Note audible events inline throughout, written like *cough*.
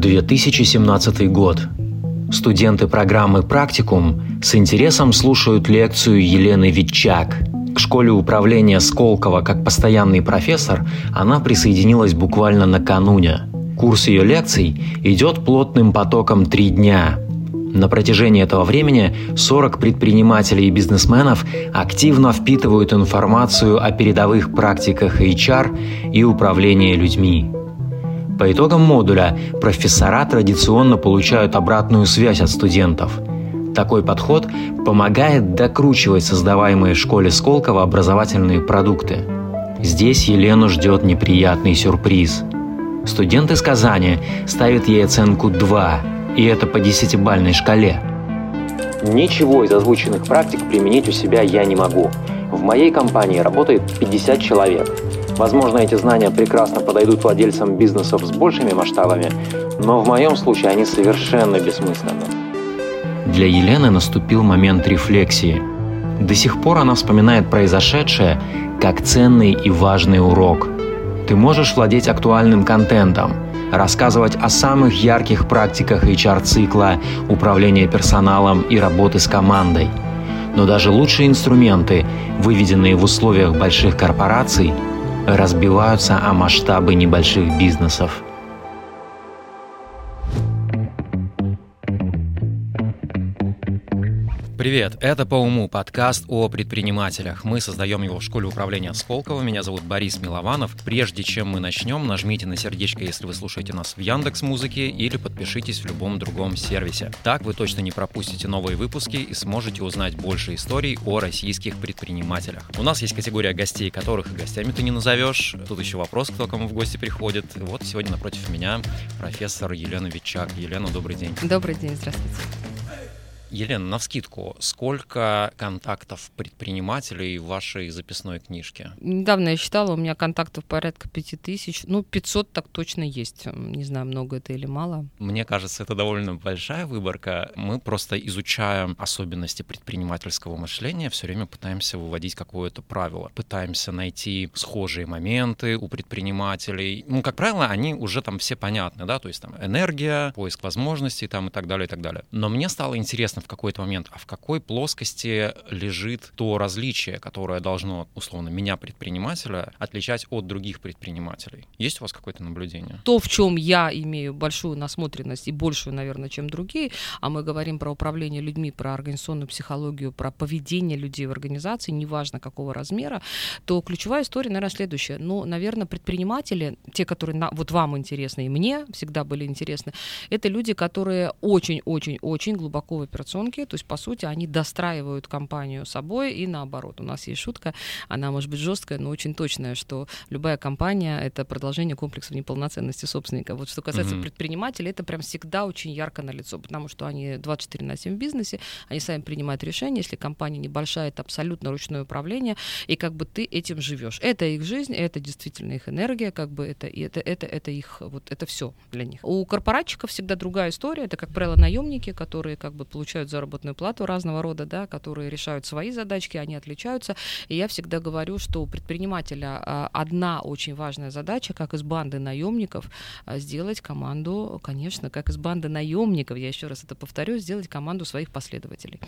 2017 год. Студенты программы «Практикум» с интересом слушают лекцию Елены Витчак. К школе управления Сколково как постоянный профессор она присоединилась буквально накануне. Курс ее лекций идет плотным потоком три дня. На протяжении этого времени 40 предпринимателей и бизнесменов активно впитывают информацию о передовых практиках HR и управления людьми. По итогам модуля профессора традиционно получают обратную связь от студентов. Такой подход помогает докручивать создаваемые в школе Сколково образовательные продукты. Здесь Елену ждет неприятный сюрприз. Студент из Казани ставит ей оценку 2, и это по десятибальной шкале. Ничего из озвученных практик применить у себя я не могу. В моей компании работает 50 человек. Возможно, эти знания прекрасно подойдут владельцам бизнесов с большими масштабами, но в моем случае они совершенно бессмысленны. Для Елены наступил момент рефлексии. До сих пор она вспоминает произошедшее как ценный и важный урок. Ты можешь владеть актуальным контентом, рассказывать о самых ярких практиках HR-цикла, управления персоналом и работы с командой. Но даже лучшие инструменты, выведенные в условиях больших корпораций, разбиваются о масштабы небольших бизнесов. Привет, это «По уму» подкаст о предпринимателях. Мы создаем его в школе управления Сколково. Меня зовут Борис Милованов. Прежде чем мы начнем, нажмите на сердечко, если вы слушаете нас в Яндекс Музыке или подпишитесь в любом другом сервисе. Так вы точно не пропустите новые выпуски и сможете узнать больше историй о российских предпринимателях. У нас есть категория гостей, которых и гостями ты не назовешь. Тут еще вопрос, кто кому в гости приходит. Вот сегодня напротив меня профессор Елена Вичак. Елена, добрый день. Добрый день, здравствуйте. Елена, на вскидку, сколько контактов предпринимателей в вашей записной книжке? Недавно я считала, у меня контактов порядка пяти тысяч. Ну, 500 так точно есть. Не знаю, много это или мало. Мне кажется, это довольно большая выборка. Мы просто изучаем особенности предпринимательского мышления, все время пытаемся выводить какое-то правило. Пытаемся найти схожие моменты у предпринимателей. Ну, как правило, они уже там все понятны, да, то есть там энергия, поиск возможностей там и так далее, и так далее. Но мне стало интересно в какой-то момент, а в какой плоскости лежит то различие, которое должно, условно, меня, предпринимателя, отличать от других предпринимателей? Есть у вас какое-то наблюдение? То, в чем я имею большую насмотренность и большую, наверное, чем другие, а мы говорим про управление людьми, про организационную психологию, про поведение людей в организации, неважно какого размера, то ключевая история, наверное, следующая. Ну, наверное, предприниматели, те, которые на, вот вам интересны и мне всегда были интересны, это люди, которые очень-очень-очень глубоко в операционном операционки, то есть, по сути, они достраивают компанию собой и наоборот. У нас есть шутка, она может быть жесткая, но очень точная, что любая компания — это продолжение комплексов неполноценности собственника. Вот что касается mm-hmm. предпринимателей, это прям всегда очень ярко на лицо, потому что они 24 на 7 в бизнесе, они сами принимают решения, если компания небольшая, это абсолютно ручное управление, и как бы ты этим живешь. Это их жизнь, это действительно их энергия, как бы это, это, это, это их, вот это все для них. У корпоратчиков всегда другая история, это, как правило, наемники, которые как бы получают получают заработную плату разного рода, да, которые решают свои задачки, они отличаются. И я всегда говорю, что у предпринимателя а, одна очень важная задача, как из банды наемников, а, сделать команду, конечно, как из банды наемников, я еще раз это повторю, сделать команду своих последователей.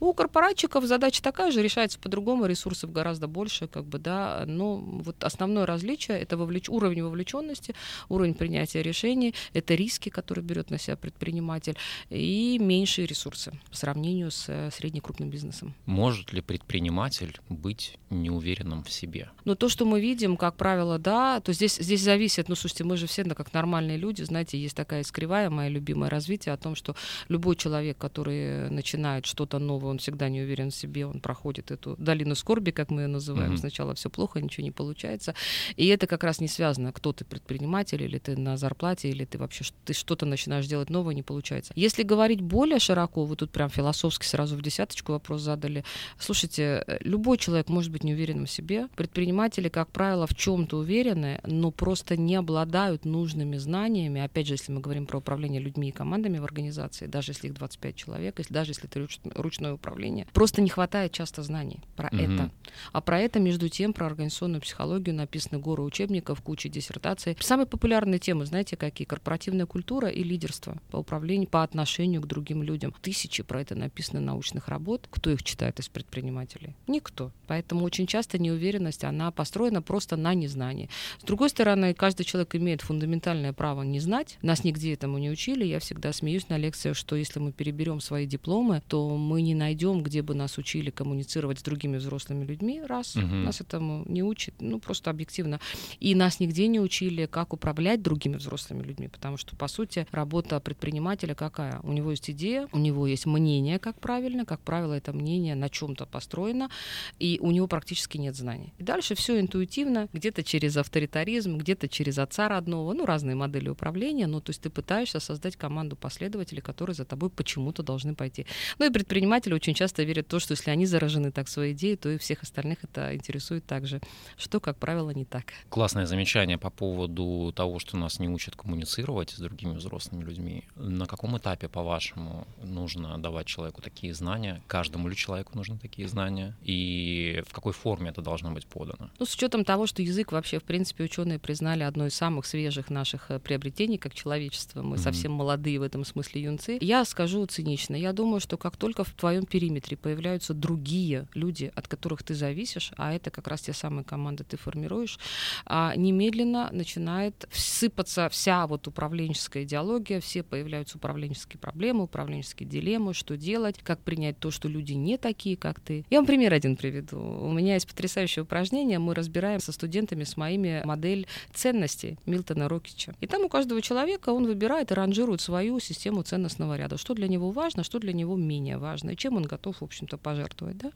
У корпоратчиков задача такая же, решается по-другому, ресурсов гораздо больше, как бы, да, но вот основное различие это вовлеч... уровень вовлеченности, уровень принятия решений, это риски, которые берет на себя предприниматель, и меньшие ресурсы по сравнению с э, средним крупным бизнесом. Может ли предприниматель быть неуверенным в себе? Ну, то, что мы видим, как правило, да, то здесь, здесь зависит, ну, слушайте, мы же все, как нормальные люди, знаете, есть такая искривая, моя любимое развитие о том, что любой человек, который начинает что-то новое, он всегда не уверен в себе, он проходит эту долину скорби, как мы ее называем. Mm-hmm. Сначала все плохо, ничего не получается. И это как раз не связано, кто ты предприниматель, или ты на зарплате, или ты вообще ты что-то начинаешь делать новое, не получается. Если говорить более широко, вот тут прям философски сразу в десяточку вопрос задали. Слушайте, э, любой человек может быть не уверенным в себе. Предприниматели, как правило, в чем-то уверены, но просто не обладают нужными знаниями. Опять же, если мы говорим про управление людьми и командами в организации, даже если их 25 человек, если, даже если это ручное управление, просто не хватает часто знаний про mm-hmm. это. А про это, между тем, про организационную психологию написаны горы учебников, куча диссертаций. Самые популярные темы, знаете, какие? Корпоративная культура и лидерство по управлению, по отношению к другим людям. Тысячи про это написано научных работ. Кто их читает из предпринимателей? Никто. Поэтому очень часто неуверенность, она построена просто на незнании. С другой стороны, каждый человек имеет фундаментальное право не знать. Нас нигде этому не учили. Я всегда смеюсь на лекциях, что если мы переберем свои дипломы, то мы не найдем, где бы нас учили коммуницировать с другими взрослыми людьми. Раз. Угу. Нас этому не учат. Ну, просто объективно. И нас нигде не учили, как управлять другими взрослыми людьми. Потому что, по сути, работа предпринимателя какая? У него есть идея, у него есть мнение, как правильно. Как правило, это мнение на чем-то построено. И у него практически нет знаний. И дальше все интуитивно, где-то через авторитаризм, где-то через отца родного, ну, разные модели управления. Ну, то есть ты пытаешься создать команду последователей, которые за тобой почему-то должны пойти. Ну и предприниматели очень часто верят в то, что если они заражены так своей идеей, то и всех остальных это интересует также, что, как правило, не так. Классное замечание по поводу того, что нас не учат коммуницировать с другими взрослыми людьми. На каком этапе, по-вашему, нужно давать человеку такие знания? Каждому ли человеку нужны такие знания? И в какой форме это должно быть подано? Ну, с учетом того, что язык вообще, в принципе, ученые признали одной из самых свежих наших э, приобретений как человечество. Мы mm-hmm. совсем молодые в этом смысле юнцы. Я скажу цинично. Я думаю, что как только в твоем периметре появляются другие люди, от которых ты зависишь, а это как раз те самые команды ты формируешь, а немедленно начинает сыпаться вся вот управленческая идеология, все появляются управленческие проблемы, управленческие дилеммы, что делать, как принять то, что люди не такие, как ты. Я вам пример один приведу. У меня есть потрясающее упражнение, мы разбираем со студентами с моими модель ценностей Милтона Рокича. И там у каждого человека он выбирает и ранжирует свою систему ценностного ряда, что для него важно, что для него менее важно, и чем он готов, в общем-то, пожертвовать. Да?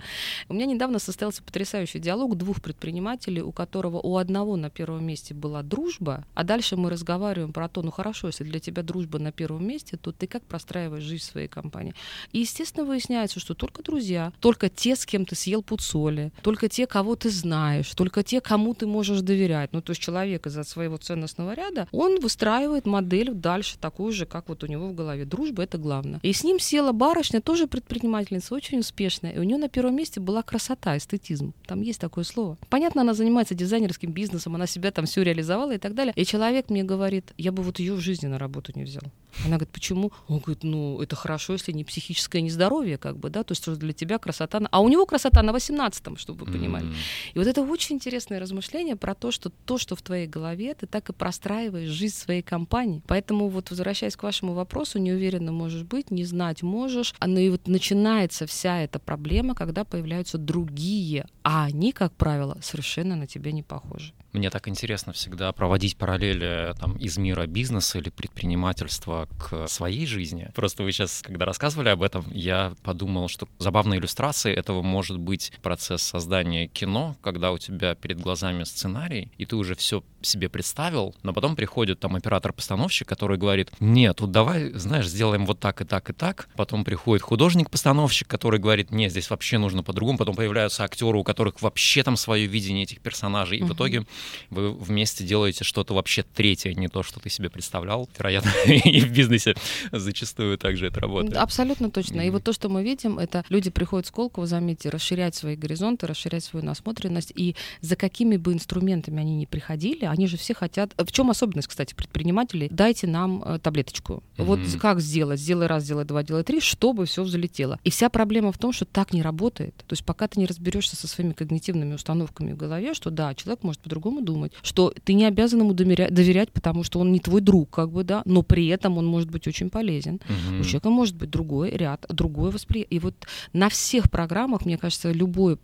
У меня недавно состоялся потрясающий диалог двух предпринимателей, у которого у одного на первом месте была дружба, а дальше мы разговариваем про то, ну хорошо, если для тебя дружба на первом месте, то ты как простраиваешь жизнь своей компании. И, естественно, выясняется, что только друзья, только те, с кем ты съел пуд соли, только те, кого ты знаешь, только те, кому ты можешь доверять. Ну, то есть человек из-за своего ценностного ряда, он выстраивает модель дальше такую же, как вот у него в голове. Дружба — это главное. И с ним села барышня, тоже предпринимательница, очень успешная. И у нее на первом месте была красота, эстетизм. Там есть такое слово. Понятно, она занимается дизайнерским бизнесом, она себя там все реализовала и так далее. И человек мне говорит, я бы вот ее в жизни на работу не взял. Она говорит, почему? Он говорит, ну, это хорошо, если не психическое нездоровье, как бы, да, то есть что для тебя красота... А у него красота на 18-м, чтобы вы понимали. Mm-hmm. И вот это очень интересное размышление про то, что то, что в твоей голове, ты так и простраиваешь жизнь своей компании. Поэтому вот возвращаясь к вашему вопросу, неуверенно можешь быть, не знать можешь, а, ну и вот начинается вся эта проблема, когда появляются другие, а они, как правило, совершенно на тебя не похожи. Мне так интересно всегда проводить параллели там, из мира бизнеса или предпринимательства к своей жизни. Просто вы сейчас, когда рассказывали об этом, я подумал, что забавной иллюстрацией этого может быть процесс создания кино, когда у тебя перед глазами сценарий, и ты уже все себе представил, но потом приходит там оператор-постановщик, который говорит, нет, тут давай, знаешь, сделаем вот так и так и так. Потом приходит художник-постановщик, который говорит, нет, здесь вообще нужно по-другому. Потом появляются актеры, у которых вообще там свое видение этих персонажей. И uh-huh. в итоге вы вместе делаете что-то вообще третье, не то, что ты себе представлял. Вероятно, *laughs* и в бизнесе зачастую также это работает. Абсолютно точно. И вот то, что мы видим, это люди приходят с Колково, заметьте, расширять свои горизонты, расширять свою насмотренность. И за какими бы инструментами они ни приходили, они же все хотят... В чем особенность, кстати, предпринимателей? Дайте нам э, таблеточку. Mm-hmm. Вот как сделать? Сделай раз, сделай два, делай три, чтобы все взлетело. И вся проблема в том, что так не работает. То есть пока ты не разберешься со своими когнитивными установками в голове, что да, человек может по-другому думать, что ты не обязан ему доверять, доверять, потому что он не твой друг, как бы, да, но при этом он может быть очень полезен. Mm-hmm. У человека может быть другой ряд, другое восприятие. И вот на всех программах, мне кажется, любой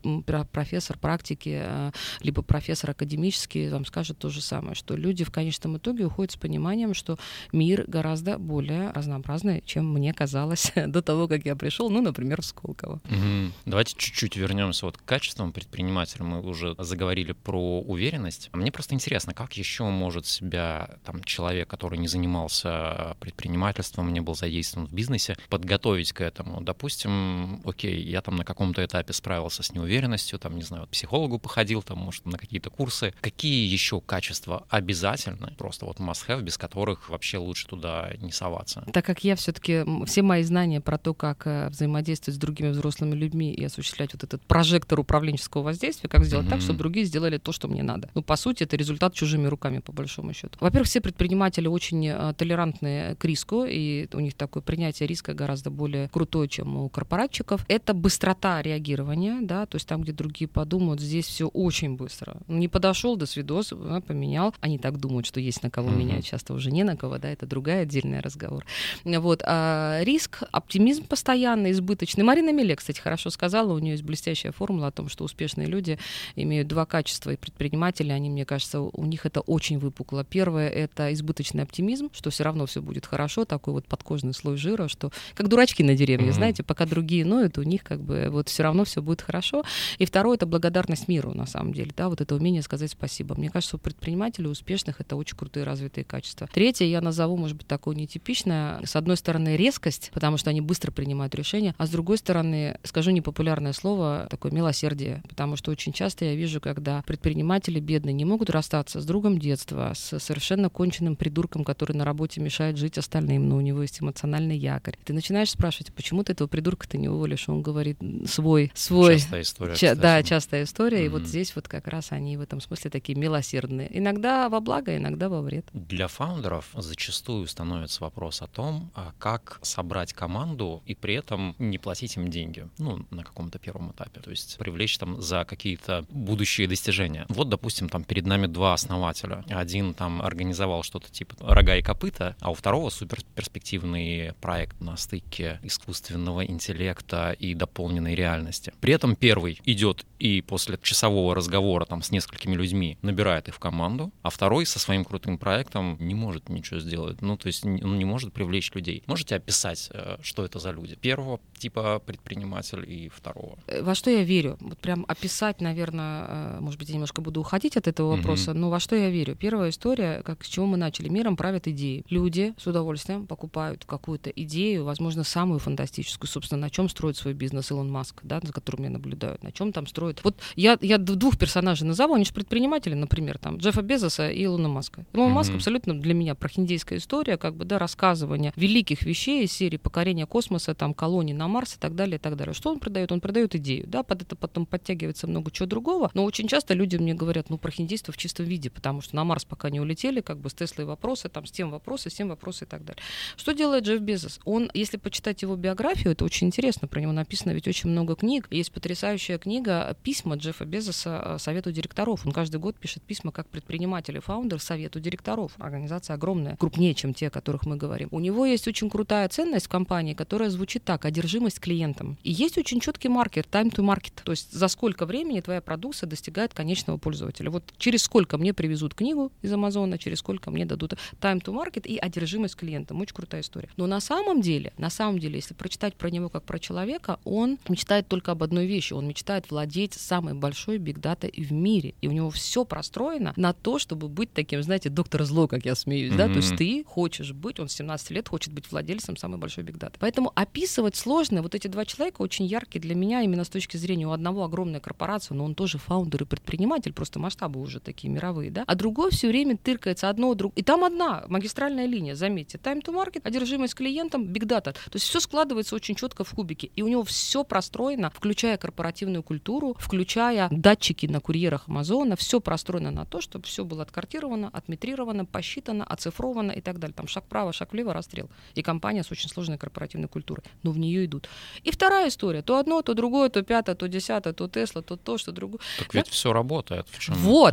профессор практики, э, либо профессор академический вам скажет тоже же самое, что люди в конечном итоге уходят с пониманием, что мир гораздо более разнообразный, чем мне казалось *laughs* до того, как я пришел, ну, например, в Сколково. Угу. Давайте чуть-чуть вернемся вот к качествам предпринимателя. Мы уже заговорили про уверенность. Мне просто интересно, как еще может себя там человек, который не занимался предпринимательством, не был задействован в бизнесе, подготовить к этому? Допустим, окей, я там на каком-то этапе справился с неуверенностью, там, не знаю, вот психологу походил, там, может, на какие-то курсы. Какие еще качества обязательны, просто вот must-have, без которых вообще лучше туда не соваться? Так как я все-таки, все мои знания про то, как э, взаимодействовать с другими взрослыми людьми и осуществлять вот этот прожектор управленческого воздействия, как сделать mm-hmm. так, чтобы другие сделали то, что мне надо. Ну, по сути, это результат чужими руками, по большому счету. Во-первых, все предприниматели очень э, толерантны к риску, и у них такое принятие риска гораздо более крутое, чем у корпоратчиков. Это быстрота реагирования, да, то есть там, где другие подумают, здесь все очень быстро. Не подошел до свидос, поменял. Они так думают, что есть на кого mm-hmm. менять, часто уже не на кого, да, это другая отдельный разговор. Вот. А риск, оптимизм постоянный, избыточный. Марина Миле, кстати, хорошо сказала, у нее есть блестящая формула о том, что успешные люди имеют два качества, и предприниматели, они, мне кажется, у них это очень выпукло. Первое — это избыточный оптимизм, что все равно все будет хорошо, такой вот подкожный слой жира, что как дурачки на деревне, mm-hmm. знаете, пока другие ноют, у них как бы вот все равно все будет хорошо. И второе — это благодарность миру, на самом деле, да, вот это умение сказать спасибо. Мне кажется, у предпринимателей успешных это очень крутые развитые качества. Третье, я назову, может быть, такое нетипичное. С одной стороны, резкость, потому что они быстро принимают решения, а с другой стороны, скажу непопулярное слово, такое милосердие, потому что очень часто я вижу, когда предприниматели бедные не могут расстаться с другом детства, с совершенно конченным придурком, который на работе мешает жить остальным, но у него есть эмоциональный якорь. Ты начинаешь спрашивать, почему ты этого придурка ты не уволишь? Он говорит, свой, свой. Частая история. Ча- да, частая история. Mm-hmm. И вот здесь вот как раз они в этом смысле такие милосердные. Иногда во благо, иногда во вред. Для фаундеров зачастую становится вопрос о том, а как собрать команду и при этом не платить им деньги, ну, на каком-то первом этапе, то есть привлечь там за какие-то будущие достижения. Вот, допустим, там перед нами два основателя. Один там организовал что-то типа рога и копыта, а у второго супер перспективный проект на стыке искусственного интеллекта и дополненной реальности. При этом первый идет и после часового разговора там с несколькими людьми набирает их в команду, а второй со своим крутым проектом не может ничего сделать. Ну, то есть он не может привлечь людей. Можете описать, э, что это за люди? Первого типа предприниматель и второго. Э, во что я верю? Вот прям описать, наверное, э, может быть, я немножко буду уходить от этого вопроса, mm-hmm. но во что я верю? Первая история, как с чего мы начали. Миром правят идеи. Люди с удовольствием покупают какую-то идею, возможно, самую фантастическую. Собственно, на чем строит свой бизнес Илон Маск, да, за которым я наблюдаю, на чем там строит. Вот я, я двух персонажей назову, они же предприниматели, например, там, Джеффа Безоса и Илона Маска. Илон mm-hmm. Маск абсолютно для меня прохиндейская история, как бы, да, рассказывание великих вещей из серии покорения космоса, там, колоний на Марс и так далее, и так далее. Что он продает? Он продает идею, да, под это потом подтягивается много чего другого, но очень часто люди мне говорят, ну, прохиндейство в чистом виде, потому что на Марс пока не улетели, как бы с Теслой вопросы, там, с тем вопросы, с тем вопросы и так далее. Что делает Джефф Безос? Он, если почитать его биографию, это очень интересно, про него написано ведь очень много книг. Есть потрясающая книга «Письма Джеффа Безоса э, Совету директоров». Он каждый год пишет письма как предприниматель и фаундер Совету директоров. Организация огромная, крупнее, чем те, о которых мы говорим. У него есть очень крутая ценность в компании, которая звучит так, одержимость клиентом. И есть очень четкий маркер, time to market, то есть за сколько времени твоя продукция достигает конечного пользователя. Вот через сколько мне привезут книгу из Амазона, через сколько мне дадут time to market и одержимость клиентом. Очень крутая история. Но на самом деле, на самом деле, если прочитать про него как про человека, он мечтает только об одной вещи. Он мечтает владеть самой большой бигдатой в мире. И у него все простроено на то, чтобы быть таким, знаете, доктор зло, как я смеюсь, mm-hmm. да, то есть ты хочешь быть, он с 17 лет хочет быть владельцем самой большой бигдаты. Поэтому описывать сложно. Вот эти два человека очень яркие для меня именно с точки зрения у одного огромная корпорация, но он тоже фаундер и предприниматель, просто масштабы уже такие мировые, да, а другой все время тыркается одно, друг. И там одна магистральная линия, заметьте, time to market, одержимость клиентом, data. То есть все складывается очень четко в кубики. И у него все простроено, включая корпоративную культуру, включая датчики на курьерах Амазона, все простроено на то, чтобы все было откартировано, отметрировано, посчитано, оцифровано и так далее. Там шаг вправо, шаг влево, расстрел. И компания с очень сложной корпоративной культурой. Но в нее идут. И вторая история. То одно, то другое, то пятое, то десятое, то Тесла, то то, что другое. Так ведь да? все работает. В чем вот.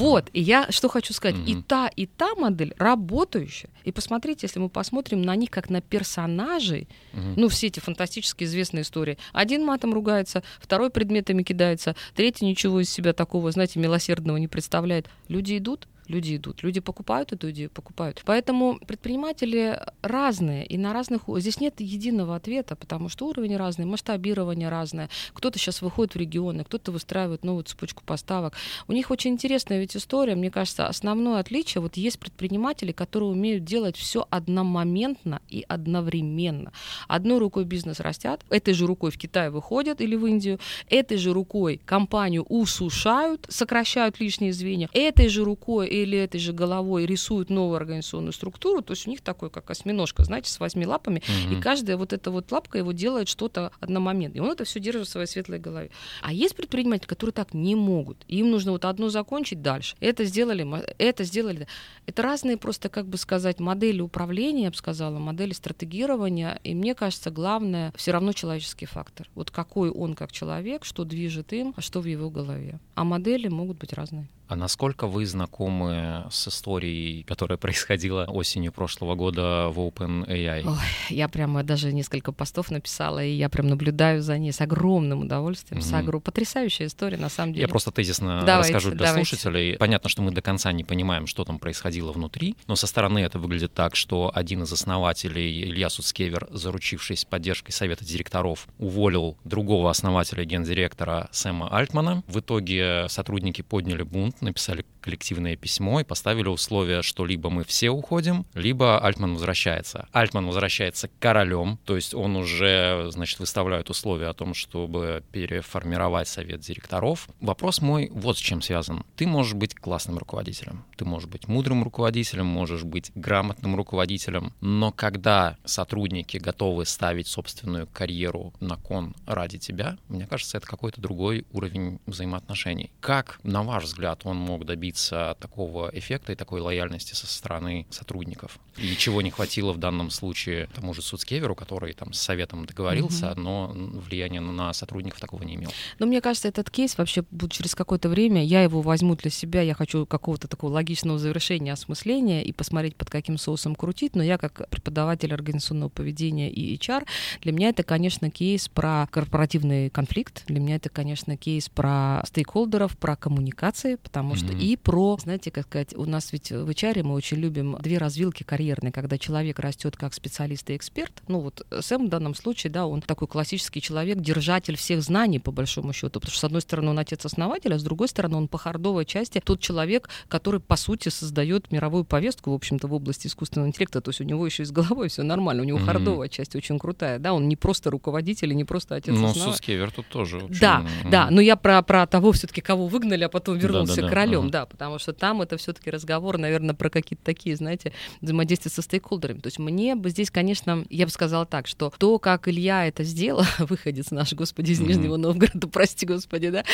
Вот. И я что хочу сказать. Угу. И та, и та модель работающая. И посмотрите, если мы посмотрим на них как на персонажей, угу. ну, все эти фантастически известные истории. Один матом ругается, второй предметами кидается, третий ничего из себя такого, знаете, милосердного не представляет. Люди идут, люди идут, люди покупают эту идею, покупают. Поэтому предприниматели разные, и на разных... Здесь нет единого ответа, потому что уровень разный, масштабирование разное. Кто-то сейчас выходит в регионы, кто-то выстраивает новую цепочку поставок. У них очень интересная ведь история. Мне кажется, основное отличие, вот есть предприниматели, которые умеют делать все одномоментно и одновременно. Одной рукой бизнес растят, этой же рукой в Китай выходят или в Индию, этой же рукой компанию усушают, сокращают лишние звенья, этой же рукой или этой же головой рисуют новую организационную структуру, то есть у них такой, как осьминожка, знаете, с восьми лапами, mm-hmm. и каждая вот эта вот лапка его делает что-то одномоментно, и он это все держит в своей светлой голове. А есть предприниматели, которые так не могут, им нужно вот одно закончить дальше, это сделали, это сделали. Это разные просто, как бы сказать, модели управления, я бы сказала, модели стратегирования, и мне кажется, главное все равно человеческий фактор. Вот какой он как человек, что движет им, а что в его голове. А модели могут быть разные. А насколько вы знакомы с историей, которая происходила осенью прошлого года в OpenAI? Ой, я прямо даже несколько постов написала, и я прям наблюдаю за ней с огромным удовольствием. Mm-hmm. С огр... Потрясающая история, на самом деле. Я просто тезисно давайте, расскажу для давайте. слушателей. Понятно, что мы до конца не понимаем, что там происходило внутри, но со стороны это выглядит так, что один из основателей, Илья Суцкевер, заручившись поддержкой совета директоров, уволил другого основателя гендиректора Сэма Альтмана. В итоге сотрудники подняли бунт, написали коллективное письмо и поставили условие, что либо мы все уходим, либо Альтман возвращается. Альтман возвращается королем, то есть он уже, значит, выставляет условия о том, чтобы переформировать совет директоров. Вопрос мой вот с чем связан. Ты можешь быть классным руководителем, ты можешь быть мудрым руководителем, можешь быть грамотным руководителем, но когда сотрудники готовы ставить собственную карьеру на кон ради тебя, мне кажется, это какой-то другой уровень взаимоотношений. Как, на ваш взгляд, он мог добиться такого эффекта и такой лояльности со стороны сотрудников. И чего не хватило в данном случае тому же Суцкеверу, который там с советом договорился, угу. но влияния на сотрудников такого не имел. Но мне кажется, этот кейс вообще будет через какое-то время, я его возьму для себя, я хочу какого-то такого логичного завершения, осмысления и посмотреть, под каким соусом крутить, но я как преподаватель организационного поведения и HR, для меня это, конечно, кейс про корпоративный конфликт, для меня это, конечно, кейс про стейкхолдеров, про коммуникации, потому что mm-hmm. и про, знаете, как сказать, у нас ведь в HR мы очень любим две развилки карьерные, когда человек растет как специалист и эксперт. Ну вот Сэм в данном случае, да, он такой классический человек, держатель всех знаний, по большому счету, потому что, с одной стороны, он отец-основатель, а с другой стороны, он по хардовой части тот человек, который, по сути, создает мировую повестку, в общем-то, в области искусственного интеллекта. То есть у него еще и с головой все нормально, у него mm-hmm. хардовая часть очень крутая, да, он не просто руководитель и не просто отец-основатель. Ну, Сускевер тут тоже. Очень... Да, mm-hmm. да, но я про, про того все-таки, кого выгнали, а потом вернулся да, да, королем, uh-huh. да, потому что там это все-таки разговор, наверное, про какие-то такие, знаете, взаимодействия со стейкхолдерами. То есть мне бы здесь, конечно, я бы сказала так, что то, как Илья это сделал, *laughs* выходец наш, господи, из Нижнего Новгорода, *laughs* прости, господи, да,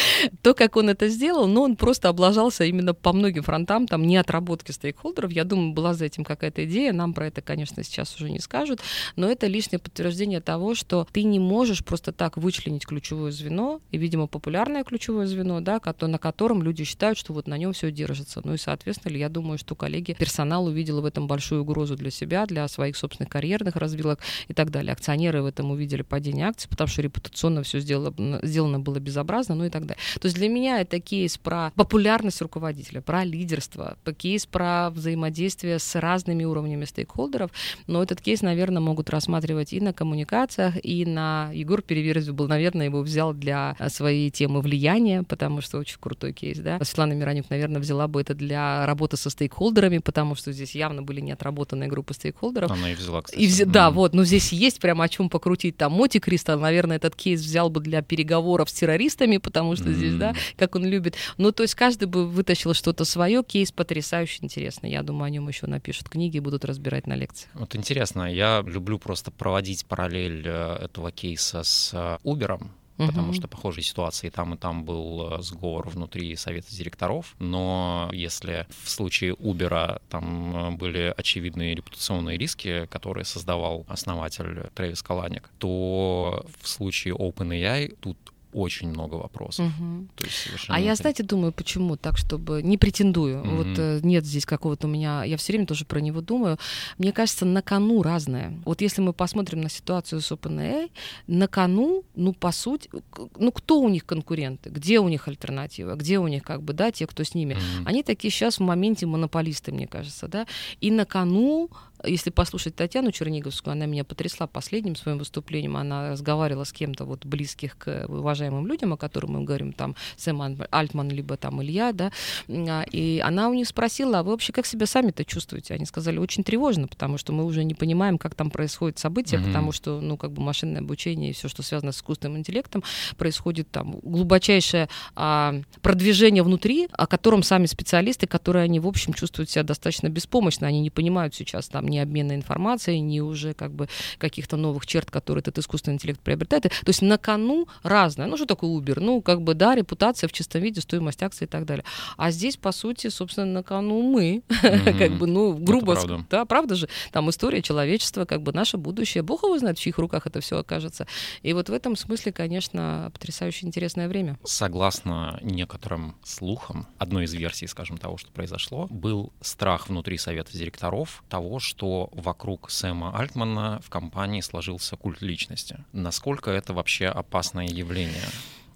то, как он это сделал, но он просто облажался именно по многим фронтам, там, не отработки стейкхолдеров. Я думаю, была за этим какая-то идея, нам про это, конечно, сейчас уже не скажут, но это лишнее подтверждение того, что ты не можешь просто так вычленить ключевое звено, и, видимо, популярное ключевое звено, да, на котором люди считают, что вот на нем все держится. Ну и, соответственно, я думаю, что коллеги, персонал увидел в этом большую угрозу для себя, для своих собственных карьерных развилок и так далее. Акционеры в этом увидели падение акций, потому что репутационно все сделано, сделано было безобразно, ну и так далее. То есть для меня это кейс про популярность руководителя, про лидерство, кейс про взаимодействие с разными уровнями стейкхолдеров, но этот кейс, наверное, могут рассматривать и на коммуникациях, и на... Егор Переверзев был, наверное, его взял для своей темы влияния, потому что очень крутой кейс, да. Светлана Миронюк, наверное, взяла бы это для работы со стейкхолдерами, потому что здесь явно были неотработанные группы стейкхолдеров. Она и взяла, кстати. И вз... mm Да, вот, но здесь есть прямо о чем покрутить. Там Моти Кристал, наверное, этот кейс взял бы для переговоров с террористами, потому что mm здесь, да, как он любит. Ну, то есть каждый бы вытащил что-то свое. Кейс потрясающе интересный. Я думаю, о нем еще напишут книги и будут разбирать на лекциях. Вот интересно, я люблю просто проводить параллель э, этого кейса с э, Uber, угу. потому что похожие ситуации там и там был э, сговор внутри совета директоров, но если в случае Uber там э, были очевидные репутационные риски, которые создавал основатель Трэвис Каланик, то в случае OpenAI тут очень много вопросов. Угу. То есть а я, знаете, думаю, почему так, чтобы не претендую. Угу. Вот э, нет здесь какого-то у меня, я все время тоже про него думаю. Мне кажется, на кону разное. Вот если мы посмотрим на ситуацию с OpenAI, на кону, ну, по сути, ну, кто у них конкуренты, где у них альтернатива, где у них, как бы, да, те, кто с ними. Угу. Они такие сейчас в моменте монополисты, мне кажется, да. И на кону если послушать Татьяну Черниговскую, она меня потрясла последним своим выступлением. Она разговаривала с кем-то вот близких к уважаемым людям, о которых мы говорим, там Сэм Альтман, либо там Илья, да, а, и она у них спросила, а вы вообще как себя сами-то чувствуете? Они сказали, очень тревожно, потому что мы уже не понимаем, как там происходит события, mm-hmm. потому что, ну, как бы машинное обучение и все, что связано с искусственным интеллектом, происходит там глубочайшее а, продвижение внутри, о котором сами специалисты, которые они, в общем, чувствуют себя достаточно беспомощно, они не понимают сейчас там ни обмена информацией, ни уже как бы каких-то новых черт, которые этот искусственный интеллект приобретает. То есть на кону разное. Ну, что такое Uber? Ну, как бы, да, репутация в чистом виде, стоимость акций и так далее. А здесь, по сути, собственно, на кону мы. Mm-hmm. *laughs* как бы, ну, грубо... правда. Да, правда же? Там история человечества, как бы наше будущее. Бог его знает, в чьих руках это все окажется. И вот в этом смысле, конечно, потрясающе интересное время. Согласно некоторым слухам, одной из версий, скажем, того, что произошло, был страх внутри совета директоров того, что что вокруг Сэма Альтмана в компании сложился культ личности. Насколько это вообще опасное явление?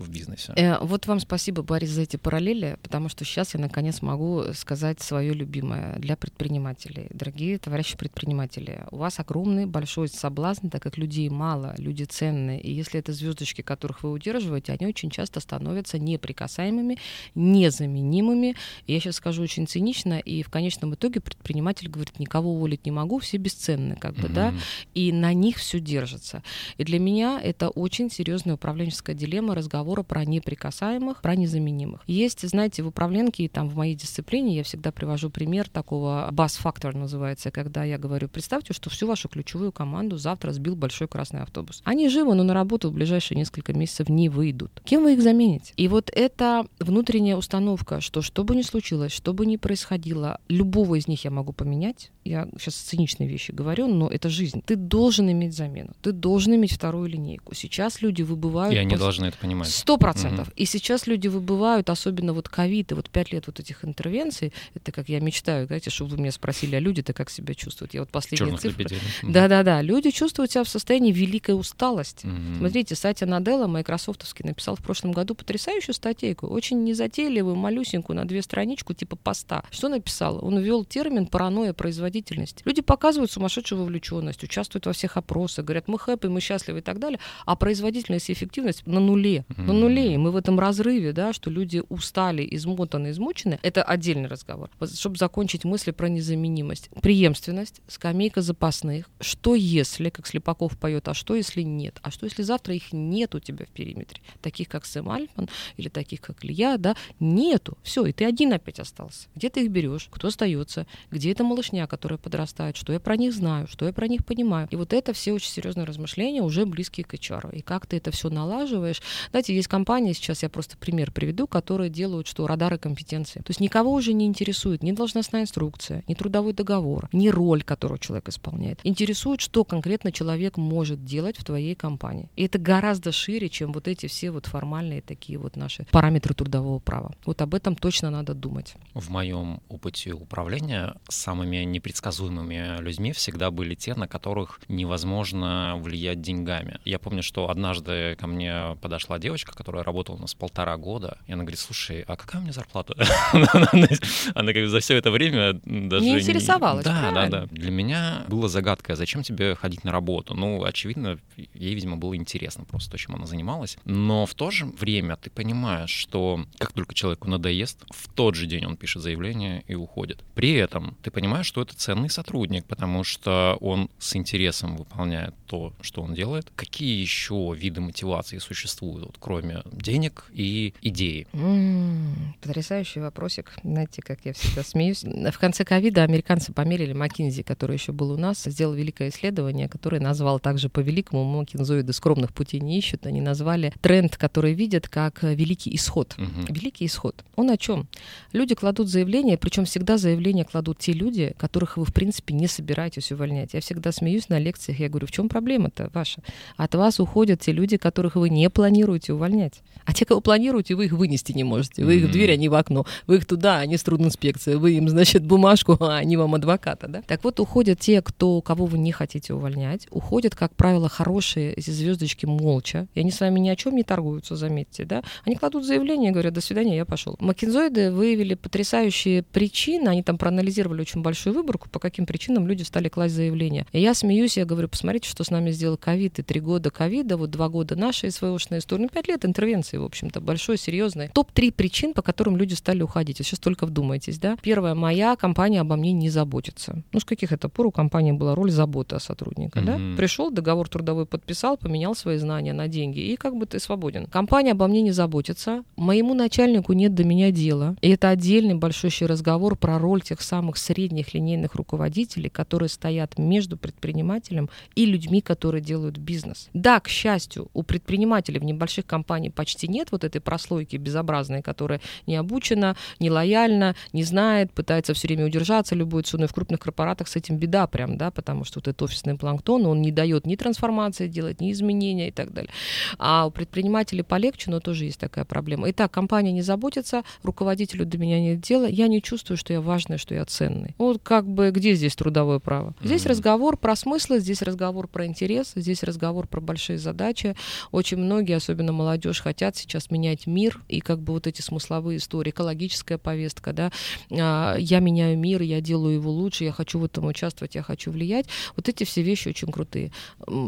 В бизнесе. Э, вот вам спасибо, Борис, за эти параллели, потому что сейчас я наконец могу сказать свое любимое для предпринимателей. Дорогие товарищи предприниматели, у вас огромный большой соблазн, так как людей мало, люди ценные, и если это звездочки, которых вы удерживаете, они очень часто становятся неприкасаемыми, незаменимыми. И я сейчас скажу очень цинично, и в конечном итоге предприниматель говорит, никого уволить не могу, все бесценны, как бы, mm-hmm. да, и на них все держится. И для меня это очень серьезная управленческая дилемма, разговор разговора про неприкасаемых, про незаменимых. Есть, знаете, в управленке, там в моей дисциплине я всегда привожу пример такого бас-фактор называется, когда я говорю, представьте, что всю вашу ключевую команду завтра сбил большой красный автобус. Они живы, но на работу в ближайшие несколько месяцев не выйдут. Кем вы их замените? И вот эта внутренняя установка, что что бы ни случилось, что бы ни происходило, любого из них я могу поменять, я сейчас циничные вещи говорю, но это жизнь. Ты должен иметь замену, ты должен иметь вторую линейку. Сейчас люди выбывают... И они после... должны это понимать. Сто процентов. Угу. И сейчас люди выбывают, особенно вот ковид и вот пять лет вот этих интервенций. Это как я мечтаю, знаете, чтобы вы меня спросили, а люди-то как себя чувствуют? Я вот последние Черных цифры... Да-да-да. Люди чувствуют себя в состоянии великой усталости. Угу. Смотрите, Сатя Наделла, майкрософтовский, написал в прошлом году потрясающую статейку, очень незатейливую, малюсенькую, на две страничку, типа поста. Что написал? Он ввел термин паранойя производительности. Люди показывают сумасшедшую вовлеченность, участвуют во всех опросах, говорят, мы хэппи, мы счастливы и так далее, а производительность и эффективность на нуле. Угу на нуле, и мы в этом разрыве, да, что люди устали, измотаны, измучены, это отдельный разговор. Вот, чтобы закончить мысли про незаменимость. Преемственность, скамейка запасных. Что если, как Слепаков поет, а что если нет? А что если завтра их нет у тебя в периметре? Таких, как Сэм Альфман или таких, как Илья, да, нету. Все, и ты один опять остался. Где ты их берешь? Кто остается? Где эта малышня, которая подрастает? Что я про них знаю? Что я про них понимаю? И вот это все очень серьезные размышления, уже близкие к HR. И как ты это все налаживаешь? Знаете, есть компании, сейчас я просто пример приведу, которые делают, что радары компетенции. То есть никого уже не интересует ни должностная инструкция, ни трудовой договор, ни роль, которую человек исполняет. Интересует, что конкретно человек может делать в твоей компании. И это гораздо шире, чем вот эти все вот формальные такие вот наши параметры трудового права. Вот об этом точно надо думать. В моем опыте управления самыми непредсказуемыми людьми всегда были те, на которых невозможно влиять деньгами. Я помню, что однажды ко мне подошла девочка, которая работала у нас полтора года, и она говорит, слушай, а какая у меня зарплата? *laughs* Она как за все это время даже... Не интересовалась, Да, да, да. Для меня было загадкой, а зачем тебе ходить на работу? Ну, очевидно, ей, видимо, было интересно просто то, чем она занималась. Но в то же время ты понимаешь, что как только человеку надоест, в тот же день он пишет заявление и уходит. При этом ты понимаешь, что это ценный сотрудник, потому что он с интересом выполняет то, что он делает. Какие еще виды мотивации существуют, вот, кроме денег и идеи? М-м, потрясающий вопросик. Знаете, как я всегда смеюсь. В конце ковида американцы померили Маккинзи, который еще был у нас, сделал великое исследование, которое назвал также по великому Маккинзоиды скромных путей не ищут. Они назвали тренд, который видят как великий исход. Угу. Великий исход. Он о чем? Люди кладут заявление, причем всегда заявление кладут те люди, которых которых вы, в принципе, не собираетесь увольнять. Я всегда смеюсь на лекциях, я говорю, в чем проблема-то ваша? От вас уходят те люди, которых вы не планируете увольнять. А те, кого планируете, вы их вынести не можете. Вы их в дверь, они в окно. Вы их туда, они с трудинспекцией. Вы им, значит, бумажку, а они вам адвоката, да? Так вот, уходят те, кто, кого вы не хотите увольнять. Уходят, как правило, хорошие эти звездочки молча. И они с вами ни о чем не торгуются, заметьте, да? Они кладут заявление, говорят, до свидания, я пошел. Макинзоиды выявили потрясающие причины, они там проанализировали очень большую выборку, по каким причинам люди стали класть заявления. И я смеюсь, я говорю, посмотрите, что с нами сделал ковид, и три года ковида, вот два года нашей СВОшной истории, ну, пять лет интервенции, в общем-то, большой, серьезной. Топ-3 причин, по которым люди стали уходить. Сейчас только вдумайтесь, да. Первое, моя компания обо мне не заботится. Ну, с каких это пор у компании была роль заботы о сотруднике, mm-hmm. да? Пришел, договор трудовой подписал, поменял свои знания на деньги, и как бы ты свободен. Компания обо мне не заботится, моему начальнику нет до меня дела. И это отдельный большущий разговор про роль тех самых средних линейных руководителей, которые стоят между предпринимателем и людьми, которые делают бизнес. Да, к счастью, у предпринимателей в небольших компаниях почти нет вот этой прослойки безобразной, которая не обучена, не лояльна, не знает, пытается все время удержаться любой ценой. В крупных корпоратах с этим беда прям, да, потому что вот этот офисный планктон, он не дает ни трансформации делать, ни изменения и так далее. А у предпринимателей полегче, но тоже есть такая проблема. Итак, компания не заботится, руководителю до меня нет дела, я не чувствую, что я важный, что я ценный. Вот как бы где здесь трудовое право? Здесь mm-hmm. разговор про смыслы, здесь разговор про интерес, здесь разговор про большие задачи. Очень многие, особенно молодежь, хотят сейчас менять мир и как бы вот эти смысловые истории, экологическая повестка, да, а, я меняю мир, я делаю его лучше, я хочу в этом участвовать, я хочу влиять. Вот эти все вещи очень крутые.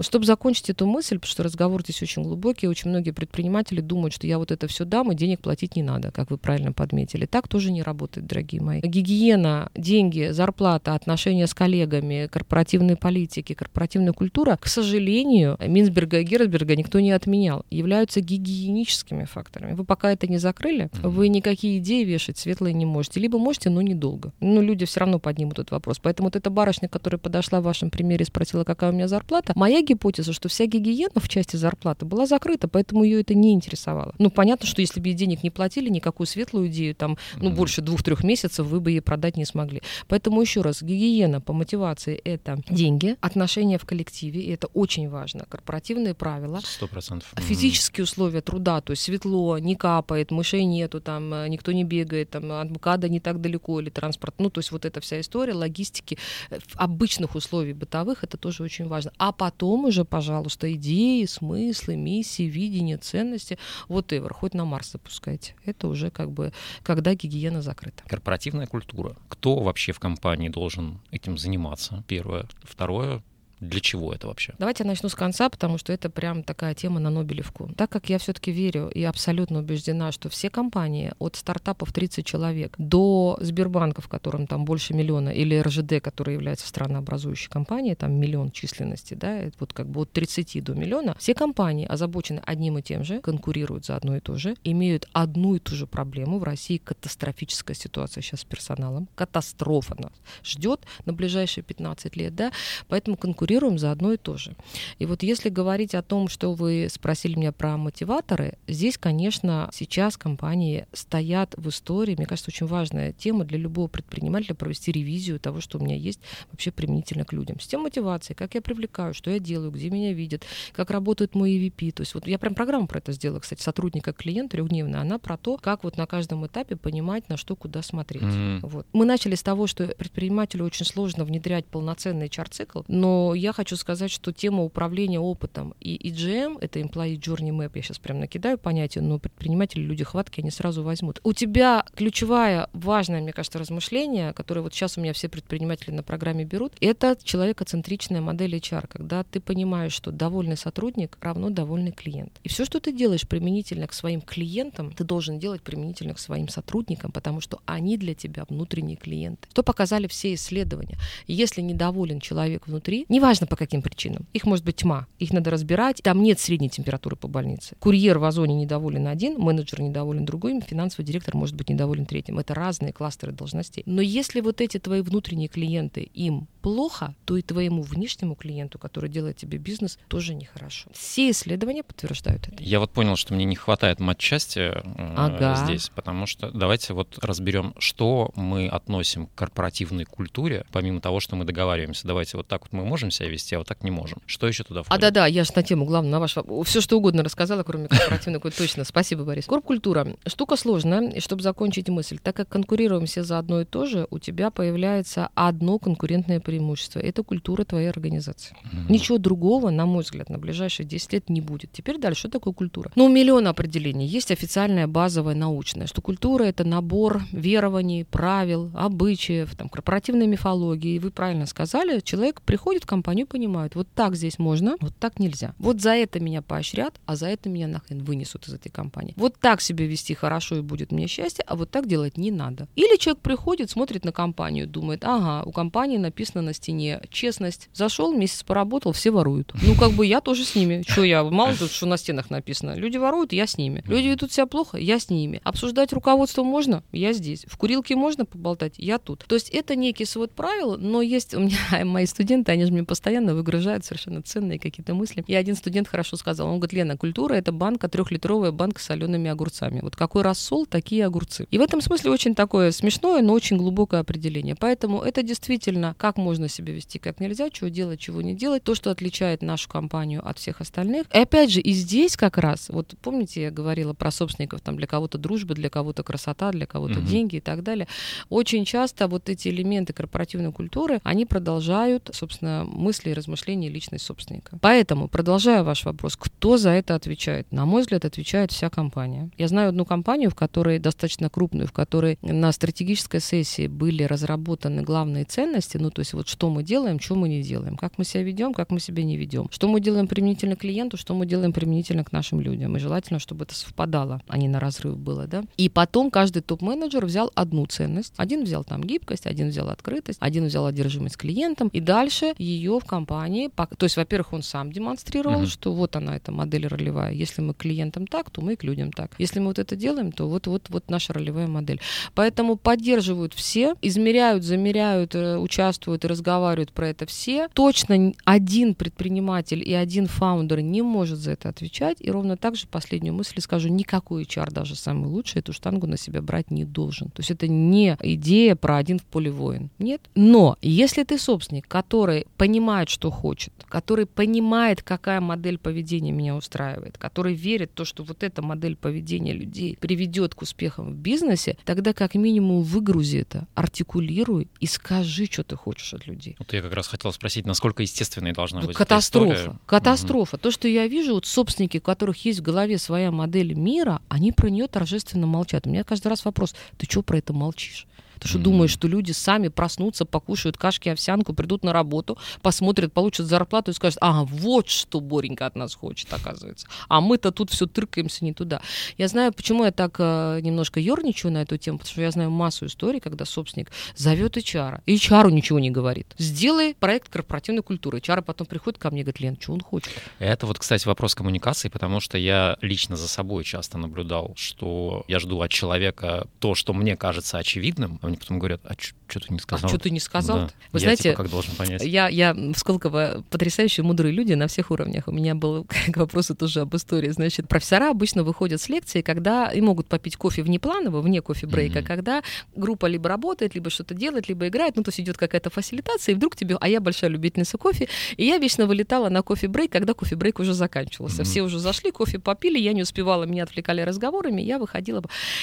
Чтобы закончить эту мысль, потому что разговор здесь очень глубокий, очень многие предприниматели думают, что я вот это все дам, и денег платить не надо, как вы правильно подметили. Так тоже не работает, дорогие мои. Гигиена, деньги, зарплата, отношения с коллегами, корпоративные политики, корпоративная культура, к сожалению, Минсберга и Герцберга никто не отменял, являются гигиеническими факторами. Вы пока это не закрыли, вы никакие идеи вешать светлые не можете. Либо можете, но недолго. Но люди все равно поднимут этот вопрос. Поэтому вот эта барышня, которая подошла в вашем примере и спросила, какая у меня зарплата, моя гипотеза, что вся гигиена в части зарплаты была закрыта, поэтому ее это не интересовало. Ну, понятно, что если бы ей денег не платили, никакую светлую идею, там, ну, больше двух-трех месяцев вы бы ей продать не смогли. Поэтому еще раз, гигиена по мотивации — это деньги, отношения в коллективе, и это очень важно, корпоративные правила. Сто процентов. Физические условия труда, то есть светло, не капает, мышей нету, там, э, никто не бегает, там, от МКАДа не так далеко, или транспорт, ну, то есть вот эта вся история логистики э, обычных условий бытовых, это тоже очень важно. А потом уже, пожалуйста, идеи, смыслы, миссии, видение, ценности, вот whatever, хоть на Марс запускайте. Это уже как бы, когда гигиена закрыта. Корпоративная культура. Кто вообще в компании должен этим заниматься? Первое. Второе, для чего это вообще? Давайте я начну с конца, потому что это прям такая тема на Нобелевку. Так как я все-таки верю и абсолютно убеждена, что все компании от стартапов 30 человек до Сбербанка, в котором там больше миллиона, или РЖД, который является странообразующей компанией, там миллион численности, да, вот как бы от 30 до миллиона, все компании озабочены одним и тем же, конкурируют за одно и то же, имеют одну и ту же проблему. В России катастрофическая ситуация сейчас с персоналом. Катастрофа нас ждет на ближайшие 15 лет, да, поэтому конкурируют конкурируем за одно и то же. И вот если говорить о том, что вы спросили меня про мотиваторы, здесь, конечно, сейчас компании стоят в истории. Мне кажется, очень важная тема для любого предпринимателя провести ревизию того, что у меня есть вообще применительно к людям. Система мотивации, как я привлекаю, что я делаю, где меня видят, как работает мой EVP. То есть вот я прям программу про это сделала, кстати, сотрудника клиента трехдневная. Она про то, как вот на каждом этапе понимать, на что, куда смотреть. Mm-hmm. Вот. Мы начали с того, что предпринимателю очень сложно внедрять полноценный чар-цикл, но я хочу сказать, что тема управления опытом и EGM, это Employee Journey Map, я сейчас прям накидаю понятие, но предприниматели, люди хватки, они сразу возьмут. У тебя ключевая, важное, мне кажется, размышление, которое вот сейчас у меня все предприниматели на программе берут, это человекоцентричная модель HR, когда ты понимаешь, что довольный сотрудник равно довольный клиент. И все, что ты делаешь применительно к своим клиентам, ты должен делать применительно к своим сотрудникам, потому что они для тебя внутренние клиенты. Что показали все исследования? Если недоволен человек внутри, неважно, неважно по каким причинам. Их может быть тьма, их надо разбирать. Там нет средней температуры по больнице. Курьер в озоне недоволен один, менеджер недоволен другим, финансовый директор может быть недоволен третьим. Это разные кластеры должностей. Но если вот эти твои внутренние клиенты им плохо, то и твоему внешнему клиенту, который делает тебе бизнес, тоже нехорошо. Все исследования подтверждают это. Я вот понял, что мне не хватает матчасти ага. здесь, потому что давайте вот разберем, что мы относим к корпоративной культуре, помимо того, что мы договариваемся. Давайте вот так вот мы можем себя вести, а вот так не можем. Что еще туда входит? А да-да, я же на тему главное, на ваш все что угодно рассказала, кроме корпоративной культуры. Точно, спасибо, Борис. Корп-культура. Штука сложная, и чтобы закончить мысль, так как конкурируем все за одно и то же, у тебя появляется одно конкурентное преимущество. Это культура твоей организации. Mm-hmm. Ничего другого, на мой взгляд, на ближайшие 10 лет не будет. Теперь дальше, что такое культура? Ну, миллион определений. Есть официальная, базовая, научная, что культура — это набор верований, правил, обычаев, там, корпоративной мифологии. И вы правильно сказали, человек приходит в компанию, понимает, вот так здесь можно, вот так нельзя. Вот за это меня поощрят, а за это меня нахрен вынесут из этой компании. Вот так себя вести хорошо и будет мне счастье, а вот так делать не надо. Или человек приходит, смотрит на компанию, думает, ага, у компании написано на стене честность. Зашел, месяц поработал, все воруют. Ну, как бы я тоже с ними. Что я, мало тут, что на стенах написано. Люди воруют, я с ними. Люди ведут себя плохо, я с ними. Обсуждать руководство можно, я здесь. В курилке можно поболтать, я тут. То есть это некий свод правил, но есть у меня *laughs* мои студенты, они же мне постоянно выгружают совершенно ценные какие-то мысли. И один студент хорошо сказал, он говорит, Лена, культура — это банка, трехлитровая банка с солеными огурцами. Вот какой рассол, такие огурцы. И в этом смысле очень такое смешное, но очень глубокое определение. Поэтому это действительно, как можно себя вести как нельзя, чего делать, чего не делать, то, что отличает нашу компанию от всех остальных. И опять же, и здесь как раз, вот помните, я говорила про собственников, там для кого-то дружба, для кого-то красота, для кого-то mm-hmm. деньги и так далее. Очень часто вот эти элементы корпоративной культуры, они продолжают, собственно, мысли и размышления личной собственника. Поэтому, продолжая ваш вопрос, кто за это отвечает? На мой взгляд, отвечает вся компания. Я знаю одну компанию, в которой достаточно крупную, в которой на стратегической сессии были разработаны главные ценности, ну, то есть вот что мы делаем, что мы не делаем, как мы себя ведем, как мы себя не ведем, что мы делаем применительно клиенту, что мы делаем применительно к нашим людям. И желательно, чтобы это совпадало, а не на разрыв было, да. И потом каждый топ-менеджер взял одну ценность. Один взял там гибкость, один взял открытость, один взял одержимость клиентом, и дальше ее в компании, то есть, во-первых, он сам демонстрировал, mm-hmm. что вот она, эта модель ролевая. Если мы к клиентам так, то мы и к людям так. Если мы вот это делаем, то вот вот вот наша ролевая модель. Поэтому поддерживают все, измеряют, замеряют, э, участвуют и разговаривают про это все. Точно один предприниматель и один фаундер не может за это отвечать. И ровно так же последнюю мысль скажу, никакой HR, даже самый лучший, эту штангу на себя брать не должен. То есть это не идея про один в поле воин. Нет. Но если ты собственник, который понимает, что хочет, который понимает, какая модель поведения меня устраивает, который верит в то, что вот эта модель поведения людей приведет к успехам в бизнесе, тогда как минимум выгрузи это, артикулируй и скажи, что ты хочешь от людей. Вот я как раз хотел спросить, насколько естественной должна быть катастрофа, эта история? Катастрофа. Угу. То, что я вижу, вот собственники, у которых есть в голове своя модель мира, они про нее торжественно молчат. У меня каждый раз вопрос, ты что про это молчишь? Ты что mm-hmm. думаешь, что люди сами проснутся, покушают кашки, овсянку, придут на работу, посмотрят, получат зарплату и скажут, ага, вот что Боренька от нас хочет, оказывается. А мы-то тут все тыркаемся не туда. Я знаю, почему я так э, немножко ерничаю на эту тему, потому что я знаю массу историй, когда собственник зовет HR, и HR ничего не говорит. Сделай проект корпоративной культуры. HR потом приходит ко мне и говорит, Лен, что он хочет? Это вот, кстати, вопрос коммуникации, потому что я лично за собой часто наблюдал, что я жду от человека то, что мне кажется очевидным, а они потом говорят, а что ты не сказал? А что ты не сказал? Да. Вы я знаете, типа как должен понять? Я, я в Сколково потрясающие мудрые люди на всех уровнях. У меня был *laughs* к вопросу тоже об истории. Значит, профессора обычно выходят с лекции, когда и могут попить кофе внепланово, вне кофе-брейка, mm-hmm. когда группа либо работает, либо что-то делает, либо играет, ну, то есть идет какая-то фасилитация, и вдруг тебе... А я большая любительница кофе, и я вечно вылетала на кофе-брейк, когда кофе-брейк уже заканчивался. Mm-hmm. Все уже зашли, кофе попили, я не успевала, меня отвлекали разговорами, я выходила.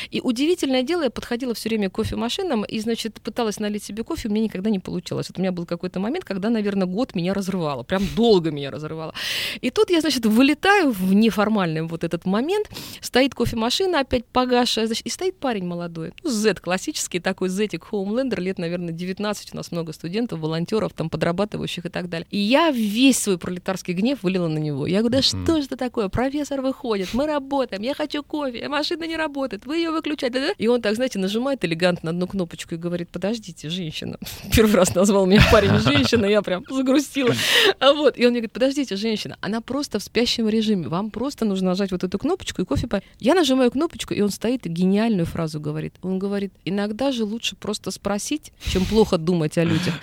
И удивительное дело, я подходила все время к кофемашинам, вечером и, значит, пыталась налить себе кофе, у меня никогда не получилось. Вот у меня был какой-то момент, когда, наверное, год меня разрывало, прям долго меня разрывало. И тут я, значит, вылетаю в неформальный вот этот момент, стоит кофемашина опять погашая, значит, и стоит парень молодой, ну, Z классический такой Зетик Хоумлендер, лет, наверное, 19, у нас много студентов, волонтеров, там, подрабатывающих и так далее. И я весь свой пролетарский гнев вылила на него. Я говорю, да что же это такое? Профессор выходит, мы работаем, я хочу кофе, машина не работает, вы ее выключаете. И он так, знаете, нажимает элегантно на одну кнопку, кнопочку и говорит, подождите, женщина. *laughs* Первый раз назвал меня парень *laughs* женщина, я прям загрустила. А вот, и он мне говорит, подождите, женщина, она просто в спящем режиме, вам просто нужно нажать вот эту кнопочку и кофе по... Я нажимаю кнопочку, и он стоит и гениальную фразу говорит. Он говорит, иногда же лучше просто спросить, чем плохо думать о людях.